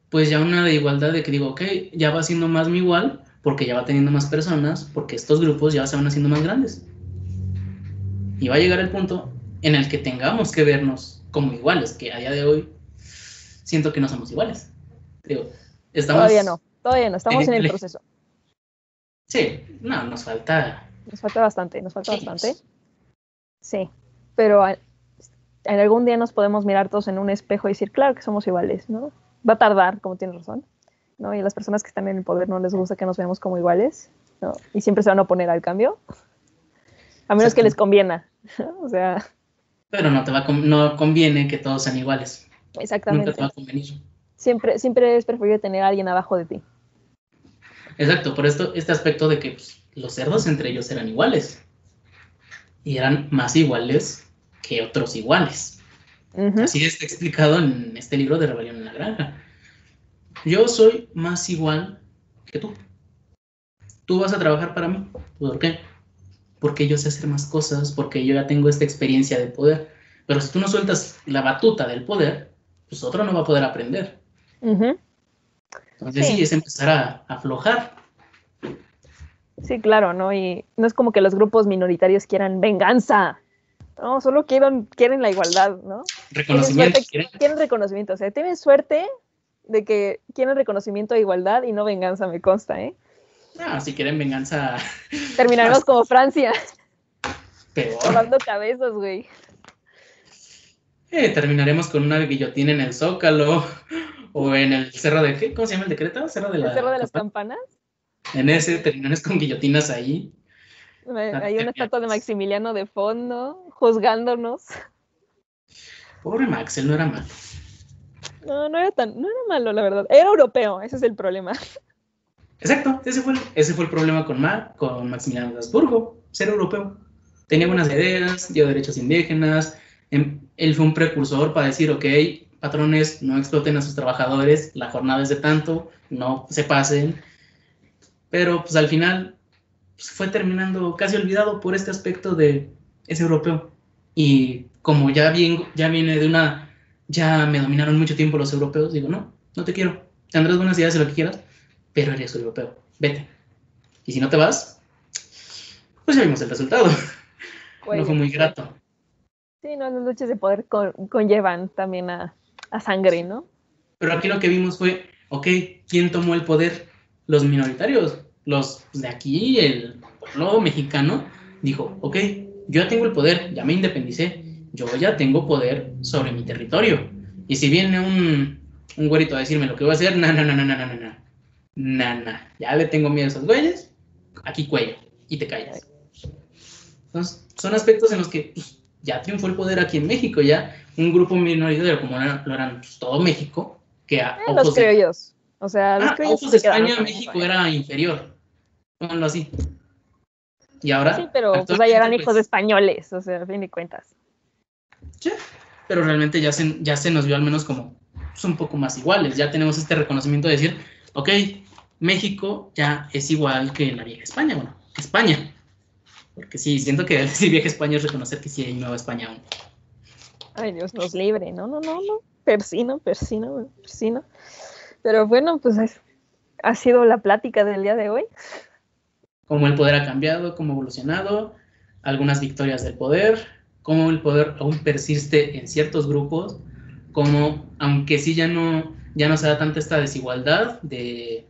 pues ya una de igualdad de que digo, ok, ya va siendo más mi igual, porque ya va teniendo más personas, porque estos grupos ya se van haciendo más grandes. Y va a llegar el punto en el que tengamos que vernos como iguales, que a día de hoy siento que no somos iguales. Digo, estamos todavía no, todavía no, estamos en el proceso. Sí, no, nos falta. Nos falta bastante, nos falta bastante. Sí, pero en algún día nos podemos mirar todos en un espejo y decir, claro que somos iguales, ¿no? Va a tardar, como tienes razón, ¿no? Y a las personas que están en el poder no les gusta que nos veamos como iguales, ¿no? Y siempre se van a oponer al cambio, a menos que les conviena, o sea. Pero no te va no conviene que todos sean iguales. Exactamente. Nunca te va a convenir. Siempre, siempre es preferible tener a alguien abajo de ti. Exacto, por esto, este aspecto de que pues, los cerdos entre ellos eran iguales. Y eran más iguales que otros iguales. Así está explicado en este libro de Rebelión en la Granja. Yo soy más igual que tú. Tú vas a trabajar para mí. ¿Por qué? Porque yo sé hacer más cosas, porque yo ya tengo esta experiencia de poder. Pero si tú no sueltas la batuta del poder, pues otro no va a poder aprender. Entonces sí. es empezar a, aflojar. Sí, claro, ¿no? Y no es como que los grupos minoritarios quieran venganza. No, solo quieren, quieren la igualdad, ¿no? Reconocimiento. Quieren, reconocimiento. O sea, tienen suerte de que quieren reconocimiento e igualdad y no venganza, me consta, ¿eh? No, si quieren venganza. Terminaremos como Francia. Peor. Tomando cabezas, güey. Eh, terminaremos con una guillotina en el Zócalo o en el Cerro de qué, ¿cómo se llama el decreto? Cerro de, ¿El cerro de las Campanas. En ese terminaremos con guillotinas ahí. Hay una estatua de Maximiliano de fondo, juzgándonos. Pobre Max, él no era malo. No, no era tan, no era malo, la verdad. Era europeo, ese es el problema. Exacto, ese fue, ese fue el problema con, con Maximiliano de Habsburgo, ser europeo. Tenía buenas ideas, dio derechos indígenas, em, él fue un precursor para decir, ok, patrones, no exploten a sus trabajadores, la jornada es de tanto, no se pasen. Pero pues al final pues, fue terminando casi olvidado por este aspecto de ese europeo. Y como ya, bien, ya viene de una, ya me dominaron mucho tiempo los europeos, digo, no, no te quiero, tendrás buenas ideas de lo que quieras, pero eres europeo, vete. Y si no te vas, pues ya vimos el resultado. no fue muy grato. Sí, no, las luchas de poder conllevan también a, a sangre, ¿no? Pero aquí lo que vimos fue, ok, ¿quién tomó el poder? Los minoritarios, los de aquí, el pueblo mexicano, dijo, ok, yo ya tengo el poder, ya me independicé, yo ya tengo poder sobre mi territorio. Y si viene un, un güerito a decirme lo que voy a hacer, na, na, na, na, na, na, na, na, na, ya le tengo miedo a esos güeyes, aquí cuello, y te callas. Entonces, son aspectos en los que pues, ya triunfó el poder aquí en México, ya un grupo minoritario como lo eran pues, todo México, que a eh, los criollos. O sea, los ah, ojos de España, México era inferior. Pónganlo así. Y ahora. Sí, pero pues allá eran hijos pues, españoles, o sea, a fin de cuentas. Sí, pero realmente ya se, ya se nos vio al menos como pues, un poco más iguales. Ya tenemos este reconocimiento de decir, ok, México ya es igual que la vieja España, bueno, España. Porque sí, siento que decir vieja España es reconocer que sí hay Nueva España aún. Ay, Dios nos libre, no, no, no, no, persino, persino, persino. Pero bueno, pues ha sido la plática del día de hoy. Cómo el poder ha cambiado, cómo ha evolucionado, algunas victorias del poder, cómo el poder aún persiste en ciertos grupos, como aunque sí ya no, ya no se da tanta esta desigualdad de,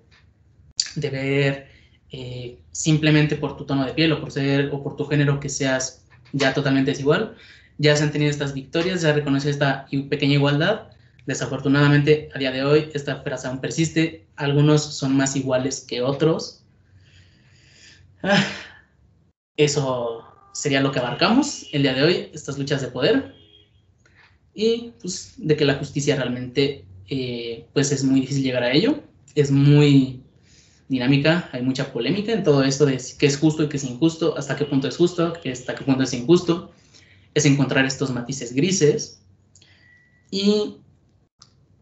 de ver eh, simplemente por tu tono de piel o por ser o por tu género que seas ya totalmente desigual, ya se han tenido estas victorias, ya reconoce esta pequeña igualdad. Desafortunadamente, a día de hoy, esta frase aún persiste. Algunos son más iguales que otros. Ah, eso sería lo que abarcamos el día de hoy, estas luchas de poder. Y pues de que la justicia realmente eh, pues es muy difícil llegar a ello. Es muy dinámica, hay mucha polémica en todo esto de qué es justo y qué es injusto, hasta qué punto es justo, hasta qué punto es injusto es encontrar estos matices grises y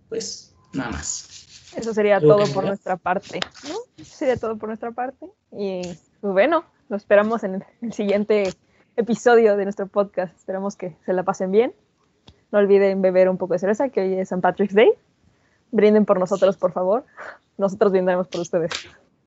pues nada más. Eso sería todo por nuestra parte, ¿no? Eso sería todo por nuestra parte y pues bueno, lo esperamos en el siguiente episodio de nuestro podcast. Esperamos que se la pasen bien. No olviden beber un poco de cerveza, que hoy es St. Patrick's Day. Brinden por nosotros, por favor. Nosotros brindaremos por ustedes.